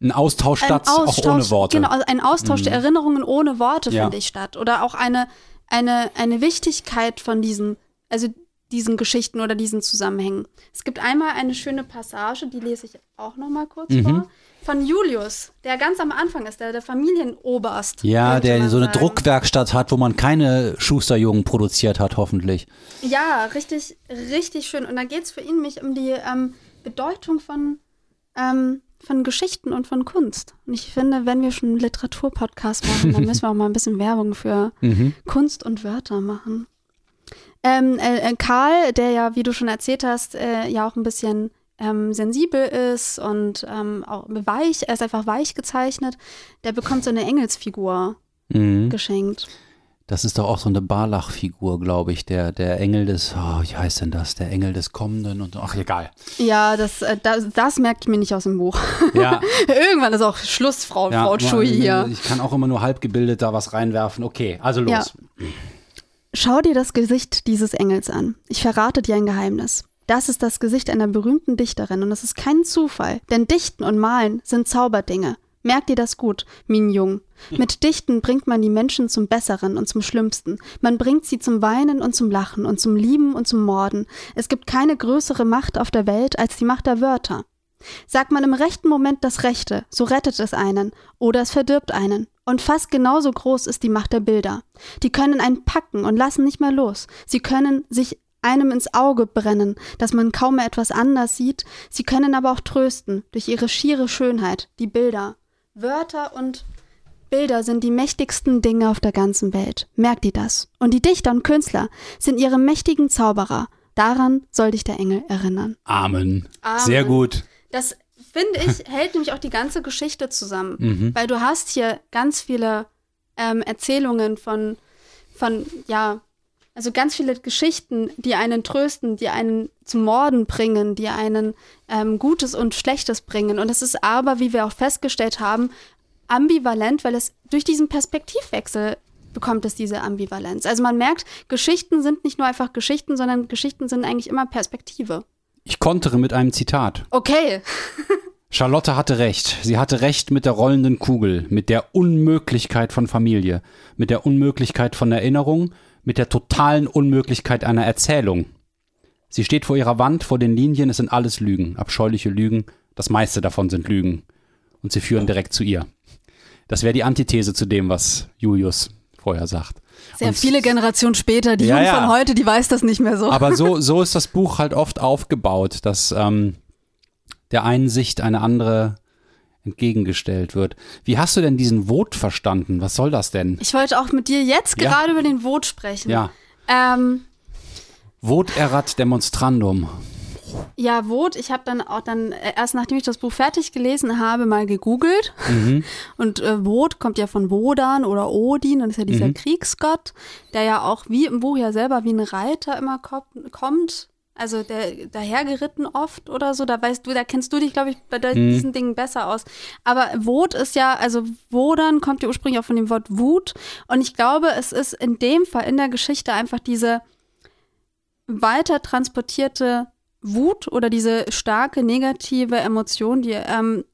ein Austausch ein statt, auch ohne Worte. Genau, ein Austausch der Erinnerungen ohne Worte, Ja. finde ich, statt. Oder auch eine, eine, eine Wichtigkeit von diesen, also diesen Geschichten oder diesen Zusammenhängen. Es gibt einmal eine schöne Passage, die lese ich auch noch mal kurz Mhm. vor, von Julius, der ganz am Anfang ist, der, der Familienoberst. Ja, der so eine sagen. Druckwerkstatt hat, wo man keine Schusterjungen produziert hat, hoffentlich. Ja, richtig, richtig schön. Und da geht es für ihn nämlich um die ähm, Bedeutung von, ähm, von Geschichten und von Kunst. Und ich finde, wenn wir schon einen Literaturpodcast machen, dann müssen wir auch mal ein bisschen Werbung für Mhm. Kunst und Wörter machen. Ähm, äh, äh, Karl, der ja, wie du schon erzählt hast, äh, ja auch ein bisschen ähm, sensibel ist und ähm, auch weich, er ist einfach weich gezeichnet, der bekommt so eine Engelsfigur Mhm. geschenkt. Das ist doch auch so eine Barlach-Figur, glaube ich. Der, der Engel des, oh, wie heißt denn das? Der Engel des Kommenden und ach, egal. Ja, das, äh, das, das merkt ich mir nicht aus dem Buch. Ja, Irgendwann ist auch Schluss, Frau, ja Frau Schui hier. Ich kann auch immer nur halb gebildet da was reinwerfen. Okay, also los. Ja. Schau dir das Gesicht dieses Engels an. Ich verrate dir ein Geheimnis. Das ist das Gesicht einer berühmten Dichterin und es ist kein Zufall, denn Dichten und Malen sind Zauberdinge. Merk dir das gut, Min Jung. Mit Dichten bringt man die Menschen zum Besseren und zum Schlimmsten. Man bringt sie zum Weinen und zum Lachen und zum Lieben und zum Morden. Es gibt keine größere Macht auf der Welt als die Macht der Wörter. Sagt man im rechten Moment das Rechte, so rettet es einen oder es verdirbt einen. Und fast genauso groß ist die Macht der Bilder. Die können einen packen und lassen nicht mehr los. Sie können sich einem ins Auge brennen, dass man kaum mehr etwas anders sieht. Sie können aber auch trösten durch ihre schiere Schönheit, die Bilder. Wörter und Bilder sind die mächtigsten Dinge auf der ganzen Welt. Merkt ihr das? Und die Dichter und Künstler sind ihre mächtigen Zauberer. Daran soll dich der Engel erinnern. Amen. Amen. Sehr gut. Das finde ich, hält nämlich auch die ganze Geschichte zusammen. Mhm. Weil du hast hier ganz viele ähm, Erzählungen von, von, ja, also ganz viele Geschichten, die einen trösten, die einen zum Morden bringen, die einen ähm, Gutes und Schlechtes bringen. Und es ist aber, wie wir auch festgestellt haben, ambivalent, weil es durch diesen Perspektivwechsel bekommt es diese Ambivalenz. Also man merkt, Geschichten sind nicht nur einfach Geschichten, sondern Geschichten sind eigentlich immer Perspektive. Ich kontere mit einem Zitat. Okay. Charlotte hatte recht. Sie hatte recht mit der rollenden Kugel, mit der Unmöglichkeit von Familie, mit der Unmöglichkeit von Erinnerung, mit der totalen Unmöglichkeit einer Erzählung. Sie steht vor ihrer Wand, vor den Linien, es sind alles Lügen, abscheuliche Lügen, das meiste davon sind Lügen. Und sie führen direkt zu ihr. Das wäre die Antithese zu dem, was Julius vorher sagt. Sehr Und- viele Generationen später, die Ja, Jugend ja. von heute, die weiß das nicht mehr so. Aber so, so ist das Buch halt oft aufgebaut, dass ähm, der einen Sicht eine andere entgegengestellt wird. Wie hast du denn diesen Vote verstanden? Was soll das denn? ich wollte auch mit dir jetzt Ja. gerade über den Vot sprechen. Ja, Ähm, Vote erat demonstrandum. Ja, Vot, ich habe dann auch dann äh, erst nachdem ich das Buch fertig gelesen habe, mal gegoogelt. Mhm. Und äh, Vot kommt ja von Wodan oder Odin, und ist ja dieser Mhm. Kriegsgott, der ja auch wie im Buch ja selber wie ein Reiter immer ko kommt. Also der dahergeritten oft oder so, da weißt du, da kennst du dich, glaube ich, bei Mhm. diesen Dingen besser aus. Aber Wut ist ja, also Wodan kommt ja ursprünglich auch von dem Wort Wut. Und ich glaube, es ist in dem Fall in der Geschichte einfach diese weiter transportierte Wut oder diese starke negative Emotion, die, ähm,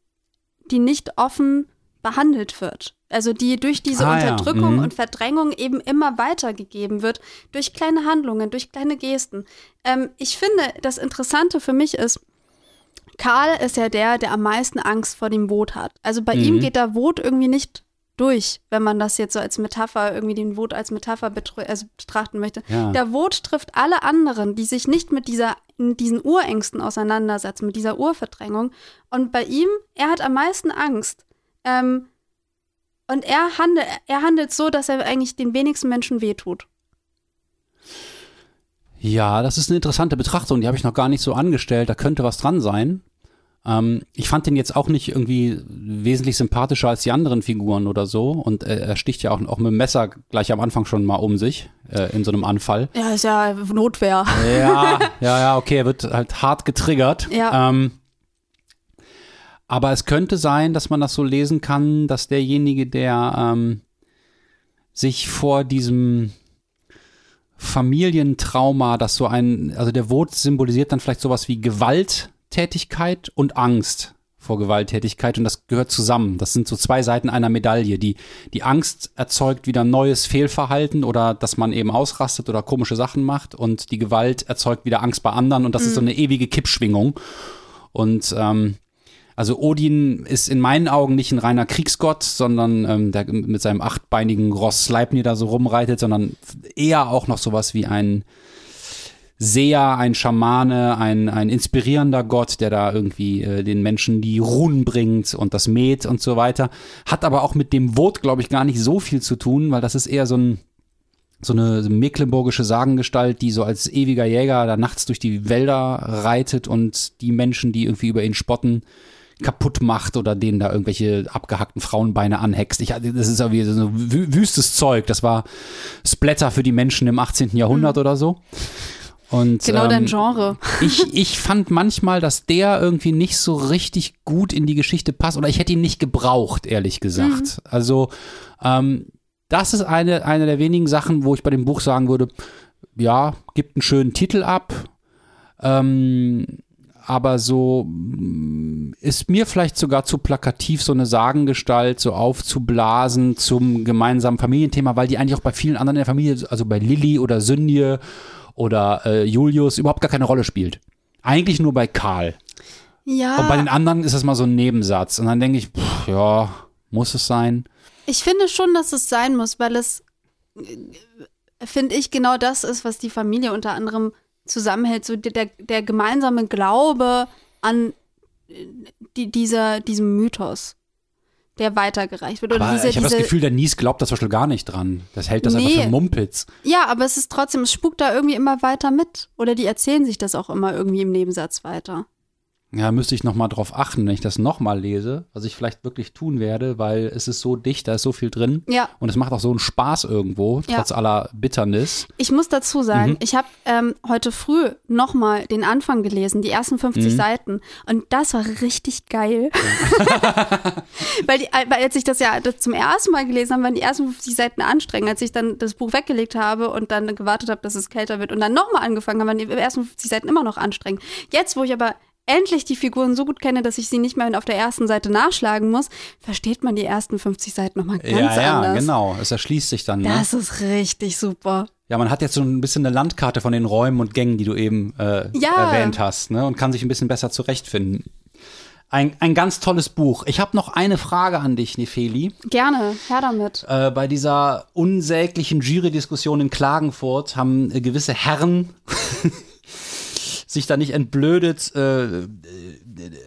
die nicht offen behandelt wird. Also die durch diese Ah, ja. Unterdrückung Mhm. und Verdrängung eben immer weitergegeben wird, durch kleine Handlungen, durch kleine Gesten. Ähm, ich finde, das Interessante für mich ist, Karl ist ja der, der am meisten Angst vor dem Wot hat. Also bei Mhm. ihm geht der Wot irgendwie nicht durch, wenn man das jetzt so als Metapher, irgendwie den Wot als Metapher also betrachten möchte. Ja. Der Wot trifft alle anderen, die sich nicht mit dieser, diesen Urängsten auseinandersetzen, mit dieser Urverdrängung. Und bei ihm, er hat am meisten Angst. Ähm, und er handelt, er handelt so, dass er eigentlich den wenigsten Menschen wehtut. Ja, das ist eine interessante Betrachtung, die habe ich noch gar nicht so angestellt. Da könnte was dran sein. Ähm, ich fand den jetzt auch nicht irgendwie wesentlich sympathischer als die anderen Figuren oder so. Und äh, er sticht ja auch, auch mit dem Messer gleich am Anfang schon mal um sich äh, in so einem Anfall. Ja, ist ja Notwehr. Ja, ja, ja, okay, er wird halt hart getriggert. Ja. Ähm, aber es könnte sein, dass man das so lesen kann, dass derjenige, der ähm, sich vor diesem Familientrauma, das so ein, also der Wot symbolisiert dann vielleicht sowas wie Gewalttätigkeit und Angst vor Gewalttätigkeit und das gehört zusammen. Das sind so zwei Seiten einer Medaille. Die, die Angst erzeugt wieder neues Fehlverhalten oder dass man eben ausrastet oder komische Sachen macht und die Gewalt erzeugt wieder Angst bei anderen und das ist so eine ewige Kippschwingung. Und ähm, also Odin ist in meinen Augen nicht ein reiner Kriegsgott, sondern ähm, der mit seinem achtbeinigen Ross Sleipnir da so rumreitet, sondern eher auch noch sowas wie ein Seher, ein Schamane, ein, ein inspirierender Gott, der da irgendwie äh, den Menschen die Runen bringt und das Met und so weiter. Hat aber auch mit dem Vot, glaube ich, gar nicht so viel zu tun, weil das ist eher so ein so eine mecklenburgische Sagengestalt, die so als ewiger Jäger da nachts durch die Wälder reitet und die Menschen, die irgendwie über ihn spotten, kaputt macht oder denen da irgendwelche abgehackten Frauenbeine anhext. Ich, das ist ja wie so wü- wüstes Zeug. Das war Splatter für die Menschen im 18. Jahrhundert oder so. Und, Genau dein ähm, Genre. ich, ich fand manchmal, dass der irgendwie nicht so richtig gut in die Geschichte passt oder ich hätte ihn nicht gebraucht, ehrlich gesagt. Also, ähm, das ist eine, eine der wenigen Sachen, wo ich bei dem Buch sagen würde, ja, gibt einen schönen Titel ab, ähm, aber so, mm, ist mir vielleicht sogar zu plakativ, so eine Sagengestalt so aufzublasen zum gemeinsamen Familienthema, weil die eigentlich auch bei vielen anderen in der Familie, also bei Lilly oder Sünje oder äh, Julius, überhaupt gar keine Rolle spielt. Eigentlich nur bei Karl. Ja. Und bei den anderen ist das mal so ein Nebensatz. Und dann denke ich, pff, ja, muss es sein? Ich finde schon, dass es sein muss, weil es, äh, finde ich, genau das ist, was die Familie unter anderem zusammenhält. So der, der gemeinsame Glaube an äh, die, dieser, diesem Mythos, der weitergereicht wird. Oder Aber diese, ich habe das Gefühl, der Nies glaubt das zum Beispiel gar nicht dran. Das hält das Nee. einfach für Mumpitz. Ja, aber es ist trotzdem, es spukt da irgendwie immer weiter mit. Oder die erzählen sich das auch immer irgendwie im Nebensatz weiter. Ja, müsste ich nochmal drauf achten, wenn ich das nochmal lese, was ich vielleicht wirklich tun werde, weil es ist so dicht, da ist so viel drin. Ja. Und es macht auch so einen Spaß irgendwo, Ja. trotz aller Bitternis. Ich muss dazu Mhm. sagen, ich habe ähm, heute früh nochmal den Anfang gelesen, die ersten 50 Mhm. Seiten. Und das war richtig geil. weil, die, äh, weil als ich das ja das zum ersten Mal gelesen habe, waren die ersten 50 Seiten anstrengend. Als ich dann das Buch weggelegt habe und dann gewartet habe, dass es kälter wird und dann nochmal angefangen habe, waren die ersten 50 Seiten immer noch anstrengend. Jetzt, wo ich aber endlich die Figuren so gut kenne, dass ich sie nicht mehr auf der ersten Seite nachschlagen muss, versteht man die ersten 50 Seiten nochmal ganz ja, ja, anders. genau. Es erschließt sich dann. Ne? Das ist richtig super. Ja, man hat jetzt so ein bisschen eine Landkarte von den Räumen und Gängen, die du eben äh, Ja. erwähnt hast, ne? Und kann sich ein bisschen besser zurechtfinden. Ein, ein ganz tolles Buch. Ich habe noch eine Frage an dich, Nefeli. Gerne, her damit. Äh, bei dieser unsäglichen Jury-Diskussion in Klagenfurt haben äh, gewisse Herren sich da nicht entblödet, äh,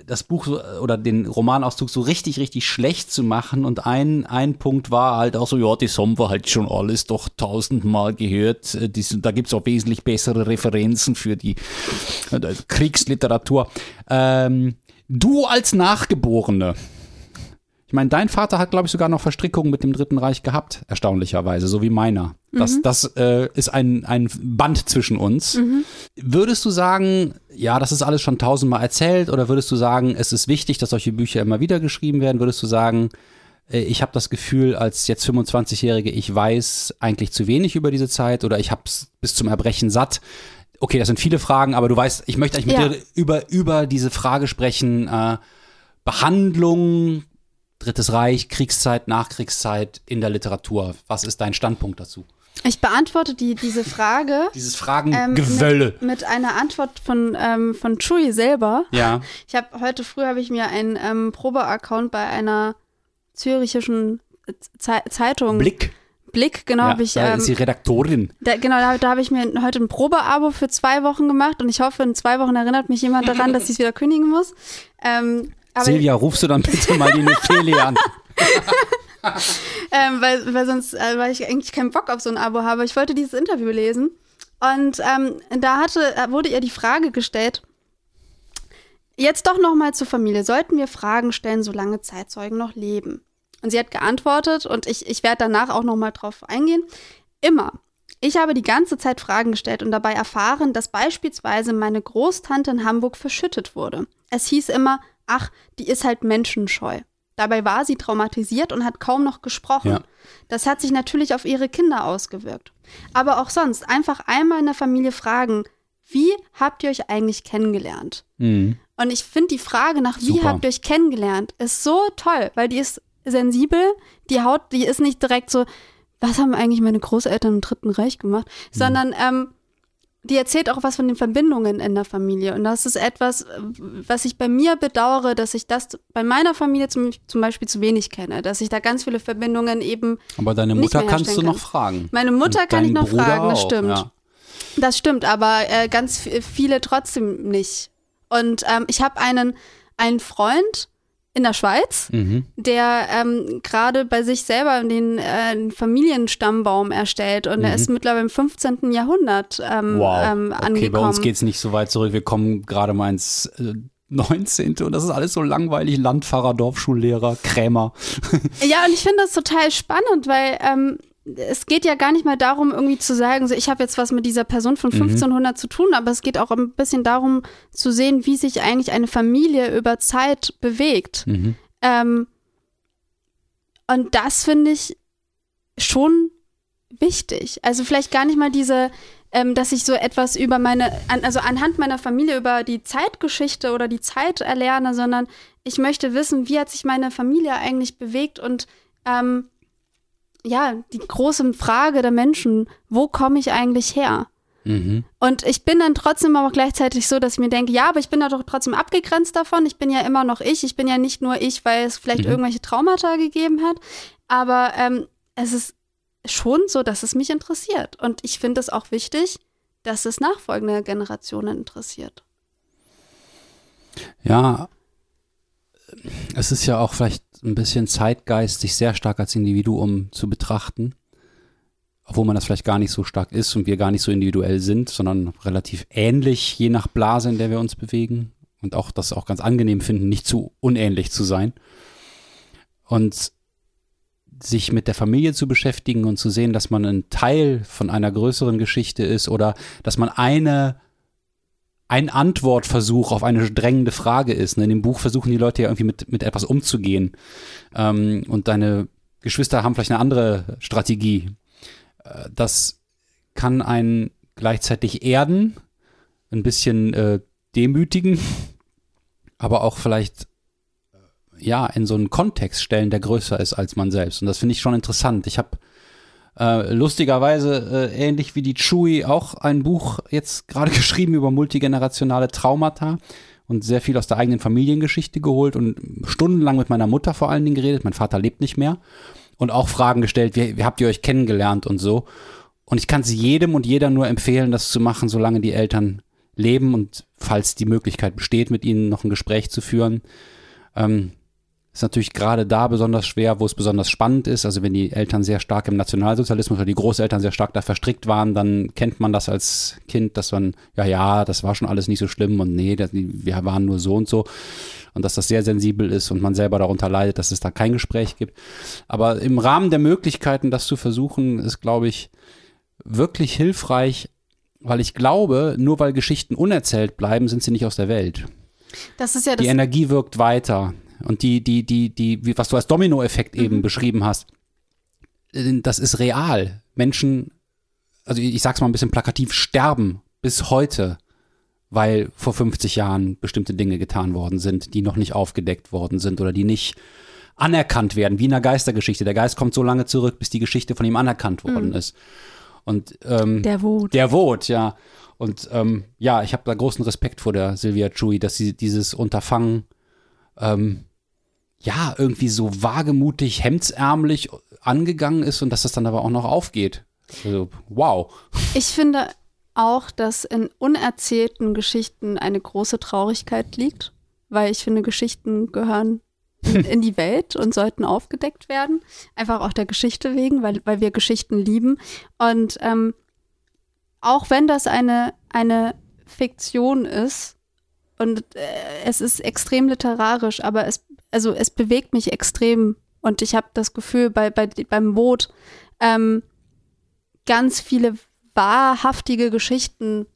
das Buch oder den Romanauszug so richtig, richtig schlecht zu machen. Und ein, ein Punkt war halt auch so, ja, das haben wir halt schon alles doch tausendmal gehört. Äh, dies- Da gibt's auch wesentlich bessere Referenzen für die äh, Kriegsliteratur. Ähm, du als Nachgeborene, ich meine, dein Vater hat, glaube ich, sogar noch Verstrickungen mit dem Dritten Reich gehabt, erstaunlicherweise, so wie meiner. Das, das äh, ist ein, ein Band zwischen uns. Würdest du sagen, ja, das ist alles schon tausendmal erzählt, oder würdest du sagen, es ist wichtig, dass solche Bücher immer wieder geschrieben werden? Würdest du sagen, äh, ich habe das Gefühl, als jetzt 25-Jährige, ich weiß eigentlich zu wenig über diese Zeit oder ich habe es bis zum Erbrechen satt? Okay, das sind viele Fragen, aber du weißt, ich möchte eigentlich mit Ja. dir über, über diese Frage sprechen, äh, Behandlung, Drittes Reich, Kriegszeit, Nachkriegszeit in der Literatur. Was ist dein Standpunkt dazu? Ich beantworte die, diese Frage Dieses ähm, Fragengewölle. mit, mit einer Antwort von, ähm, von Chui selber. ja. Ich habe heute früh habe ich mir einen ähm, Probeaccount bei einer zürichischen Ze Zeitung Blick. Blick genau ja, habe ich da ähm, ist die Redaktorin. da, genau da, da habe ich mir heute ein Probeabo für zwei Wochen gemacht und ich hoffe in zwei Wochen erinnert mich jemand daran, dass ich es wieder kündigen muss. Ähm, Silvia, rufst du dann bitte mal die Nefeli an? ähm, weil, weil sonst, äh, weil ich eigentlich keinen Bock auf so ein Abo habe. Ich wollte dieses Interview lesen und ähm, da hatte, äh, wurde ihr die Frage gestellt, jetzt doch noch mal zur Familie, sollten wir Fragen stellen, solange Zeitzeugen noch leben? Und sie hat geantwortet und ich, ich werde danach auch noch mal drauf eingehen, immer. Ich habe die ganze Zeit Fragen gestellt und dabei erfahren, dass beispielsweise meine Großtante in Hamburg verschüttet wurde. Es hieß immer, ach, die ist halt menschenscheu. Dabei war sie traumatisiert und hat kaum noch gesprochen. Ja. Das hat sich natürlich auf ihre Kinder ausgewirkt. Aber auch sonst einfach einmal in der Familie fragen, wie habt ihr euch eigentlich kennengelernt? Mhm. Und ich finde die Frage nach, wie Super. habt ihr euch kennengelernt, ist so toll, weil die ist sensibel, die Haut, die ist nicht direkt so, was haben eigentlich meine Großeltern im Dritten Reich gemacht, Mhm. sondern ähm, die erzählt auch was von den Verbindungen in der Familie. Und das ist etwas, äh, was ich bei mir bedauere, dass ich das bei meiner Familie zum, zum Beispiel zu wenig kenne, dass ich da ganz viele Verbindungen eben Aber deine Mutter kannst du noch fragen. Meine Mutter Und kann ich noch Bruder fragen, das auch, stimmt. Ja. Das stimmt, aber äh, ganz viele trotzdem nicht. Und ähm, ich habe einen, einen Freund in der Schweiz, Mhm. der ähm, gerade bei sich selber den äh, Familienstammbaum erstellt und er ist mittlerweile im 15. Jahrhundert ähm, Mhm. Wow. ähm, okay, angekommen. bei uns geht's nicht so weit zurück. Wir kommen gerade mal ins äh, 19. und das ist alles so langweilig. Landpfarrer, Dorfschullehrer, Krämer. Ja, und ich finde das total spannend, weil ähm, es geht ja gar nicht mal darum, irgendwie zu sagen, so ich habe jetzt was mit dieser Person von 1500 zu tun, aber es geht auch ein bisschen darum zu sehen, wie sich eigentlich eine Familie über Zeit bewegt. Mhm. Ähm, und das finde ich schon wichtig. Also vielleicht gar nicht mal diese, ähm, dass ich so etwas über meine, an, also anhand meiner Familie über die Zeitgeschichte oder die Zeit erlerne, sondern ich möchte wissen, wie hat sich meine Familie eigentlich bewegt und ähm, ja, die große Frage der Menschen, wo komme ich eigentlich her? Mhm. Und ich bin dann trotzdem aber auch gleichzeitig so, dass ich mir denke, ja, aber ich bin da doch trotzdem abgegrenzt davon. Ich bin ja immer noch ich. Ich bin ja nicht nur ich, weil es vielleicht Mhm. irgendwelche Traumata gegeben hat. Aber ähm, es ist schon so, dass es mich interessiert. Und ich finde es auch wichtig, dass es nachfolgende Generationen interessiert. Ja, es ist ja auch vielleicht ein bisschen Zeitgeist, sich sehr stark als Individuum zu betrachten. Obwohl man das vielleicht gar nicht so stark ist und wir gar nicht so individuell sind, sondern relativ ähnlich, je nach Blase, in der wir uns bewegen. Und auch das auch ganz angenehm finden, nicht zu unähnlich zu sein. Und sich mit der Familie zu beschäftigen und zu sehen, dass man ein Teil von einer größeren Geschichte ist oder dass man eine ein Antwortversuch auf eine drängende Frage ist. Ne? In dem Buch versuchen die Leute ja irgendwie mit, mit etwas umzugehen. Ähm, und deine Geschwister haben vielleicht eine andere Strategie. Äh, das kann einen gleichzeitig erden, ein bisschen äh, demütigen, aber auch vielleicht äh, ja in so einen Kontext stellen, der größer ist als man selbst. Und das finde ich schon interessant. Ich habe äh, lustigerweise, äh, ähnlich wie die Chewy, auch ein Buch jetzt gerade geschrieben über multigenerationale Traumata und sehr viel aus der eigenen Familiengeschichte geholt und stundenlang mit meiner Mutter vor allen Dingen geredet. Mein Vater lebt nicht mehr. Und auch Fragen gestellt, wie, wie habt ihr euch kennengelernt und so. Und ich kann es jedem und jeder nur empfehlen, das zu machen, solange die Eltern leben und falls die Möglichkeit besteht, mit ihnen noch ein Gespräch zu führen. Ähm, ist natürlich gerade da besonders schwer, wo es besonders spannend ist. Also wenn die Eltern sehr stark im Nationalsozialismus oder die Großeltern sehr stark da verstrickt waren, dann kennt man das als Kind, dass man, ja, ja, das war schon alles nicht so schlimm und nee, das, wir waren nur so und so. Und dass das sehr sensibel ist und man selber darunter leidet, dass es da kein Gespräch gibt. Aber im Rahmen der Möglichkeiten, das zu versuchen, ist, glaube ich, wirklich hilfreich, weil ich glaube, nur weil Geschichten unerzählt bleiben, sind sie nicht aus der Welt. Das ist ja das. Die Energie wirkt weiter. Und die, die, die, die, wie- was du als Dominoeffekt eben beschrieben hast, äh, das ist real. Menschen, also ich sag's mal ein bisschen plakativ, sterben bis heute, weil vor 50 Jahren bestimmte Dinge getan worden sind, die noch nicht aufgedeckt worden sind oder die nicht anerkannt werden, wie in einer Geistergeschichte. Der Geist kommt so lange zurück, bis die Geschichte von ihm anerkannt worden ist. Und ähm, der Wut. der Wot, ja. Und ähm, ja, ich habe da großen Respekt vor der Silvia Chui, dass sie dieses Unterfangen ähm, ja irgendwie so wagemutig, hemdsärmlich angegangen ist und dass das dann aber auch noch aufgeht. Also, wow. Ich finde auch, dass in unerzählten Geschichten eine große Traurigkeit liegt, weil ich finde, Geschichten gehören in, die Welt und sollten aufgedeckt werden. Einfach auch der Geschichte wegen, weil, weil wir Geschichten lieben. Und ähm, auch wenn das eine, eine Fiktion ist und äh, es ist extrem literarisch, aber es, also es bewegt mich extrem und ich habe das Gefühl, bei, bei, beim Boot ähm, ganz viele wahrhaftige Geschichten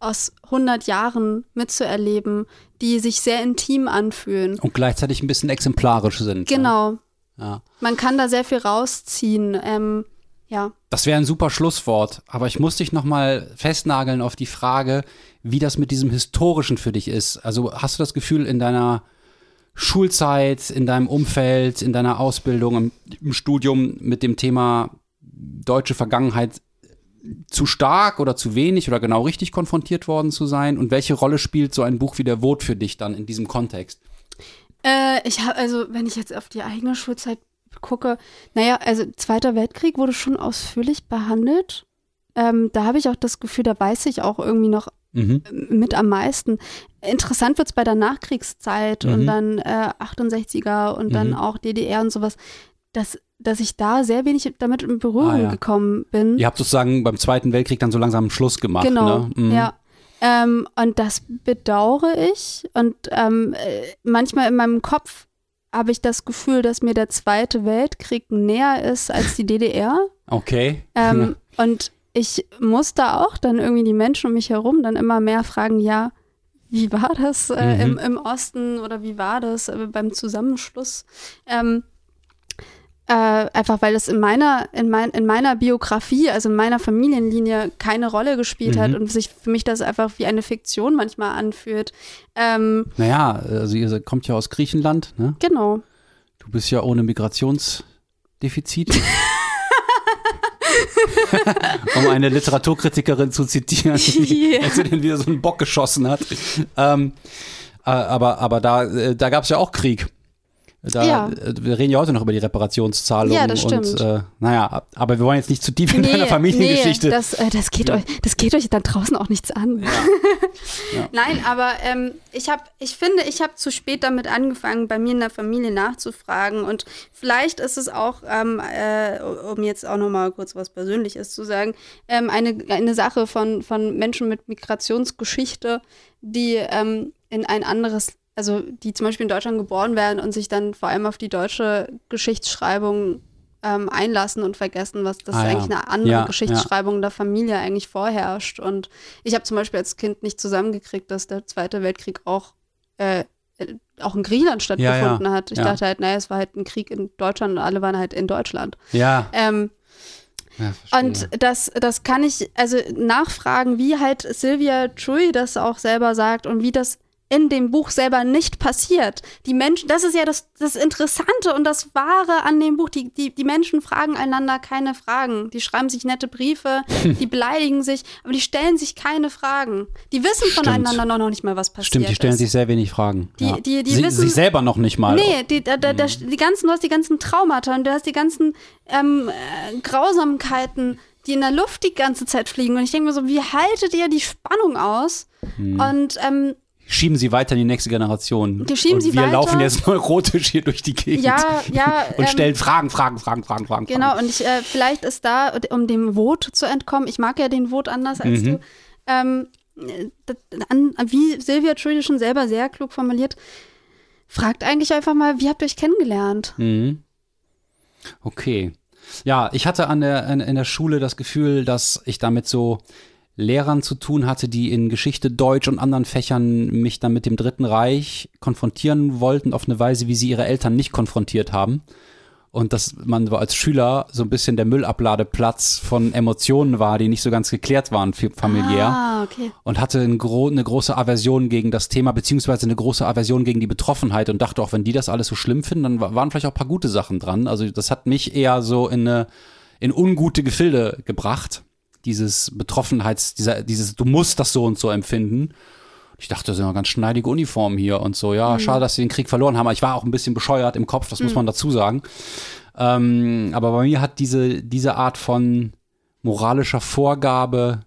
aus 100 Jahren mitzuerleben, die sich sehr intim anfühlen. Und gleichzeitig ein bisschen exemplarisch sind. Ne? Genau. Ja. Man kann da sehr viel rausziehen. Ähm, ja. Das wäre ein super Schlusswort, aber ich muss dich nochmal festnageln auf die Frage, wie das mit diesem Historischen für dich ist. Also hast du das Gefühl in deiner Schulzeit, in deinem Umfeld, in deiner Ausbildung, im, im Studium mit dem Thema deutsche Vergangenheit zu stark oder zu wenig oder genau richtig konfrontiert worden zu sein? Und welche Rolle spielt so ein Buch wie der Vot für dich dann in diesem Kontext? Äh, ich habe, also, wenn ich jetzt auf die eigene Schulzeit gucke, naja, also Zweiter Weltkrieg wurde schon ausführlich behandelt. Ähm, da habe ich auch das Gefühl, da weiß ich auch irgendwie noch Mhm. mit am meisten. Interessant wird es bei der Nachkriegszeit Mhm. und dann äh, 68er und dann Mhm. auch DDR und sowas, dass, dass ich da sehr wenig damit in Berührung Ah, ja. gekommen bin. Ihr habt sozusagen beim Zweiten Weltkrieg dann so langsam einen Schluss gemacht. Genau, ne? Mhm. ja. Ähm, und das bedauere ich. Und ähm, äh, manchmal in meinem Kopf habe ich das Gefühl, dass mir der Zweite Weltkrieg näher ist als die DDR. Okay. Ähm, Und ich muss da auch dann irgendwie die Menschen um mich herum dann immer mehr fragen, ja, wie war das äh, im, Mhm. im Osten oder wie war das äh, beim Zusammenschluss? Ähm, Äh, einfach weil es in meiner, in, mein, in meiner Biografie, also in meiner Familienlinie keine Rolle gespielt Mhm. hat und sich für mich das einfach wie eine Fiktion manchmal anfühlt. Ähm, Naja, also ihr kommt ja aus Griechenland, ne? genau. Du bist ja ohne Migrationsdefizit. um eine Literaturkritikerin zu zitieren, die Yeah. als sie denn wieder so einen Bock geschossen hat. Ähm, äh, aber, aber da, äh, da gab es ja auch Krieg. Da, Ja. äh, Wir reden ja heute noch über die Reparationszahlungen. Ja, das Und, stimmt. äh, naja, aber wir wollen jetzt nicht zu tief in deiner Nee, Familiengeschichte. Nee, das, äh, das, geht euch, das geht euch da draußen auch nichts an. Nein, aber ähm, ich, hab, ich finde, ich habe zu spät damit angefangen, bei mir in der Familie nachzufragen. Und vielleicht ist es auch, ähm, äh, um jetzt auch noch mal kurz was Persönliches zu sagen, ähm, eine, eine Sache von, von Menschen mit Migrationsgeschichte, die ähm, in ein anderes also die zum Beispiel in Deutschland geboren werden und sich dann vor allem auf die deutsche Geschichtsschreibung ähm, einlassen und vergessen, was das Ah, ja. eigentlich eine andere Ja, Geschichtsschreibung der Familie eigentlich vorherrscht. Und ich habe zum Beispiel als Kind nicht zusammengekriegt, dass der Zweite Weltkrieg auch, äh, äh, auch in Griechenland stattgefunden hat. Ich ja. dachte halt, naja, es war halt ein Krieg in Deutschland und alle waren halt in Deutschland. ja, Ähm, ja und das, das kann ich also nachfragen, wie halt Sylvia Trui das auch selber sagt und wie das in dem Buch selber nicht passiert. Die Menschen, das ist ja das, das Interessante und das Wahre an dem Buch. Die, die, die Menschen fragen einander keine Fragen. Die schreiben sich nette Briefe, die beleidigen sich, aber die stellen sich keine Fragen. Die wissen Stimmt. voneinander noch nicht mal, was passiert Stimmt, die stellen ist. sich sehr wenig Fragen. Die- ja. die- die Sie, wissen- sich selber noch nicht mal. Nee, die, da, da, da, die ganzen, du hast die ganzen Traumata und du hast die ganzen ähm, äh, Grausamkeiten, die in der Luft die ganze Zeit fliegen. Und ich denke mir so, wie haltet ihr die Spannung aus? Hm. Und ähm, Schieben sie weiter in die nächste Generation. Die schieben Und sie wir weiter. laufen jetzt neurotisch hier durch die Gegend. ja, ja. und ähm, stellen Fragen, Fragen, Fragen, Fragen, Fragen. Genau, Fragen. und ich, äh, vielleicht ist da, um dem Vot zu entkommen, ich mag ja den Vot anders als Mhm. du, ähm, äh, d- an, wie Silvia Trudy schon selber sehr klug formuliert, fragt eigentlich einfach mal, wie habt ihr euch kennengelernt? Mhm. Okay. Ja, ich hatte an der, in, in der Schule das Gefühl, dass ich damit so Lehrern zu tun hatte, die in Geschichte, Deutsch und anderen Fächern mich dann mit dem Dritten Reich konfrontieren wollten, auf eine Weise, wie sie ihre Eltern nicht konfrontiert haben. Und dass man als Schüler so ein bisschen der Müllabladeplatz von Emotionen war, die nicht so ganz geklärt waren für familiär Ah, okay. und hatte ein gro eine große Aversion gegen das Thema, beziehungsweise eine große Aversion gegen die Betroffenheit und dachte auch, wenn die das alles so schlimm finden, dann wa- waren vielleicht auch ein paar gute Sachen dran. Also das hat mich eher so in, eine, in ungute Gefilde gebracht, dieses Betroffenheits, dieser, dieses, du musst das so und so empfinden. Ich dachte, das sind ganz schneidige Uniformen hier und so. Ja, schade, dass sie den Krieg verloren haben. Aber ich war auch ein bisschen bescheuert im Kopf, das muss man dazu sagen. Ähm, aber bei mir hat diese, diese Art von moralischer Vorgabe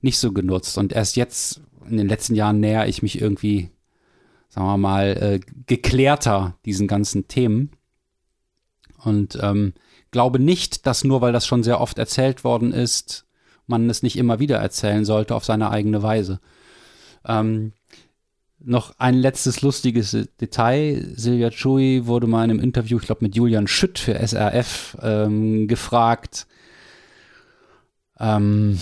nicht so genutzt. Und erst jetzt, in den letzten Jahren, näher ich mich irgendwie, sagen wir mal, äh, geklärter diesen ganzen Themen. Und ähm, glaube nicht, dass nur weil das schon sehr oft erzählt worden ist, man es nicht immer wieder erzählen sollte auf seine eigene Weise. Ähm, noch ein letztes lustiges Detail. Silvia Chui wurde mal in einem Interview, ich glaube mit Julian Schütt für SRF, ähm, gefragt, ähm,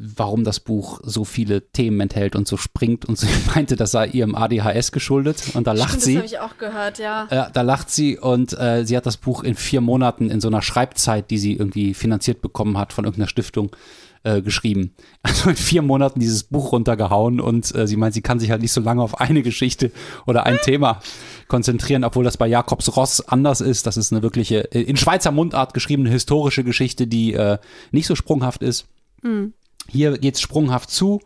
warum das Buch so viele Themen enthält und so springt. Und sie meinte, das sei ihrem ADHS geschuldet. Und da lacht Stimmt, sie. Das habe ich auch gehört, ja. Ja, da lacht sie und äh, sie hat das Buch in vier Monaten in so einer Schreibzeit, die sie irgendwie finanziert bekommen hat von irgendeiner Stiftung, äh, geschrieben. Also in vier Monaten dieses Buch runtergehauen und äh, sie meint, sie kann sich halt nicht so lange auf eine Geschichte oder ein Thema konzentrieren, obwohl das bei Jakobs Ross anders ist. Das ist eine wirkliche, äh, in Schweizer Mundart geschriebene historische Geschichte, die äh, nicht so sprunghaft ist. Hier geht's sprunghaft zu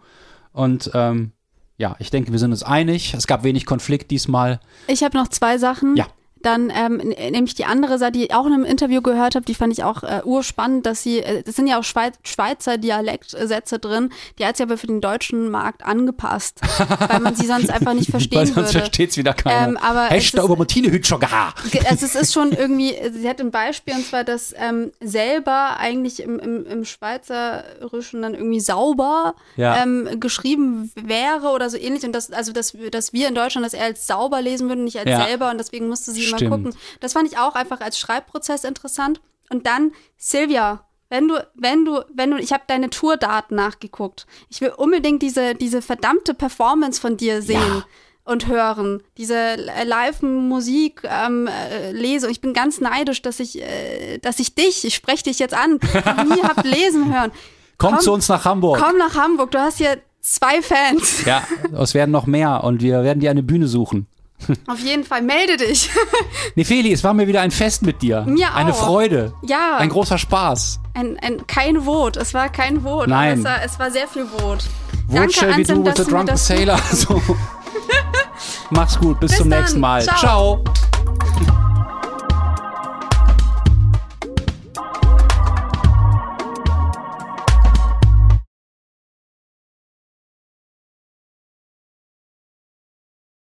und ähm, ja, ich denke, wir sind uns einig. Es gab wenig Konflikt diesmal. Ich habe noch zwei Sachen. Ja. Dann ähm, n- nämlich die andere Seite, die ich auch in einem Interview gehört habe, die fand ich auch äh, urspannend, dass sie, äh, das sind ja auch Schweiz, Schweizer Dialektsätze drin, die hat sie aber für den deutschen Markt angepasst, weil man sie sonst einfach nicht Weil verstehen sonst würde. versteht's wieder keiner. Ähm, aber Hast es du Martine heute schon Also es ist schon irgendwie, sie hat ein Beispiel und zwar, dass ähm, selber eigentlich im, im, im Schweizerischen dann irgendwie sauber Ja. ähm, geschrieben wäre oder so ähnlich und das, also dass, wir- dass wir in Deutschland das eher als sauber lesen würden, nicht als Ja. selber und deswegen musste sie Stimmt. gucken. Das fand ich auch einfach als Schreibprozess interessant. Und dann, Silvia, wenn du, wenn du, wenn du, ich habe deine Tourdaten nachgeguckt. Ich will unbedingt diese, diese verdammte Performance von dir sehen. Ja. und hören, diese Live-Musik ähm, äh, lese. Ich bin ganz neidisch, dass ich, äh, dass ich dich, ich spreche dich jetzt an, nie hab lesen hören. Komm, zu uns nach Hamburg. Komm nach Hamburg, du hast hier zwei Fans. Ja, es werden noch mehr und wir werden dir eine Bühne suchen. Auf jeden Fall, melde dich. Nefeli, es war mir wieder ein Fest mit dir. Mir Eine auch. Freude. Ja. Ein großer Spaß. Ein, ein, kein Vot, es war kein Vot. Nein. Es war, es war sehr viel Vot. Danke, shall we do with the du drunken das- sailor? So. Mach's gut, bis, Bis zum dann. nächsten Mal. Ciao. Ciao.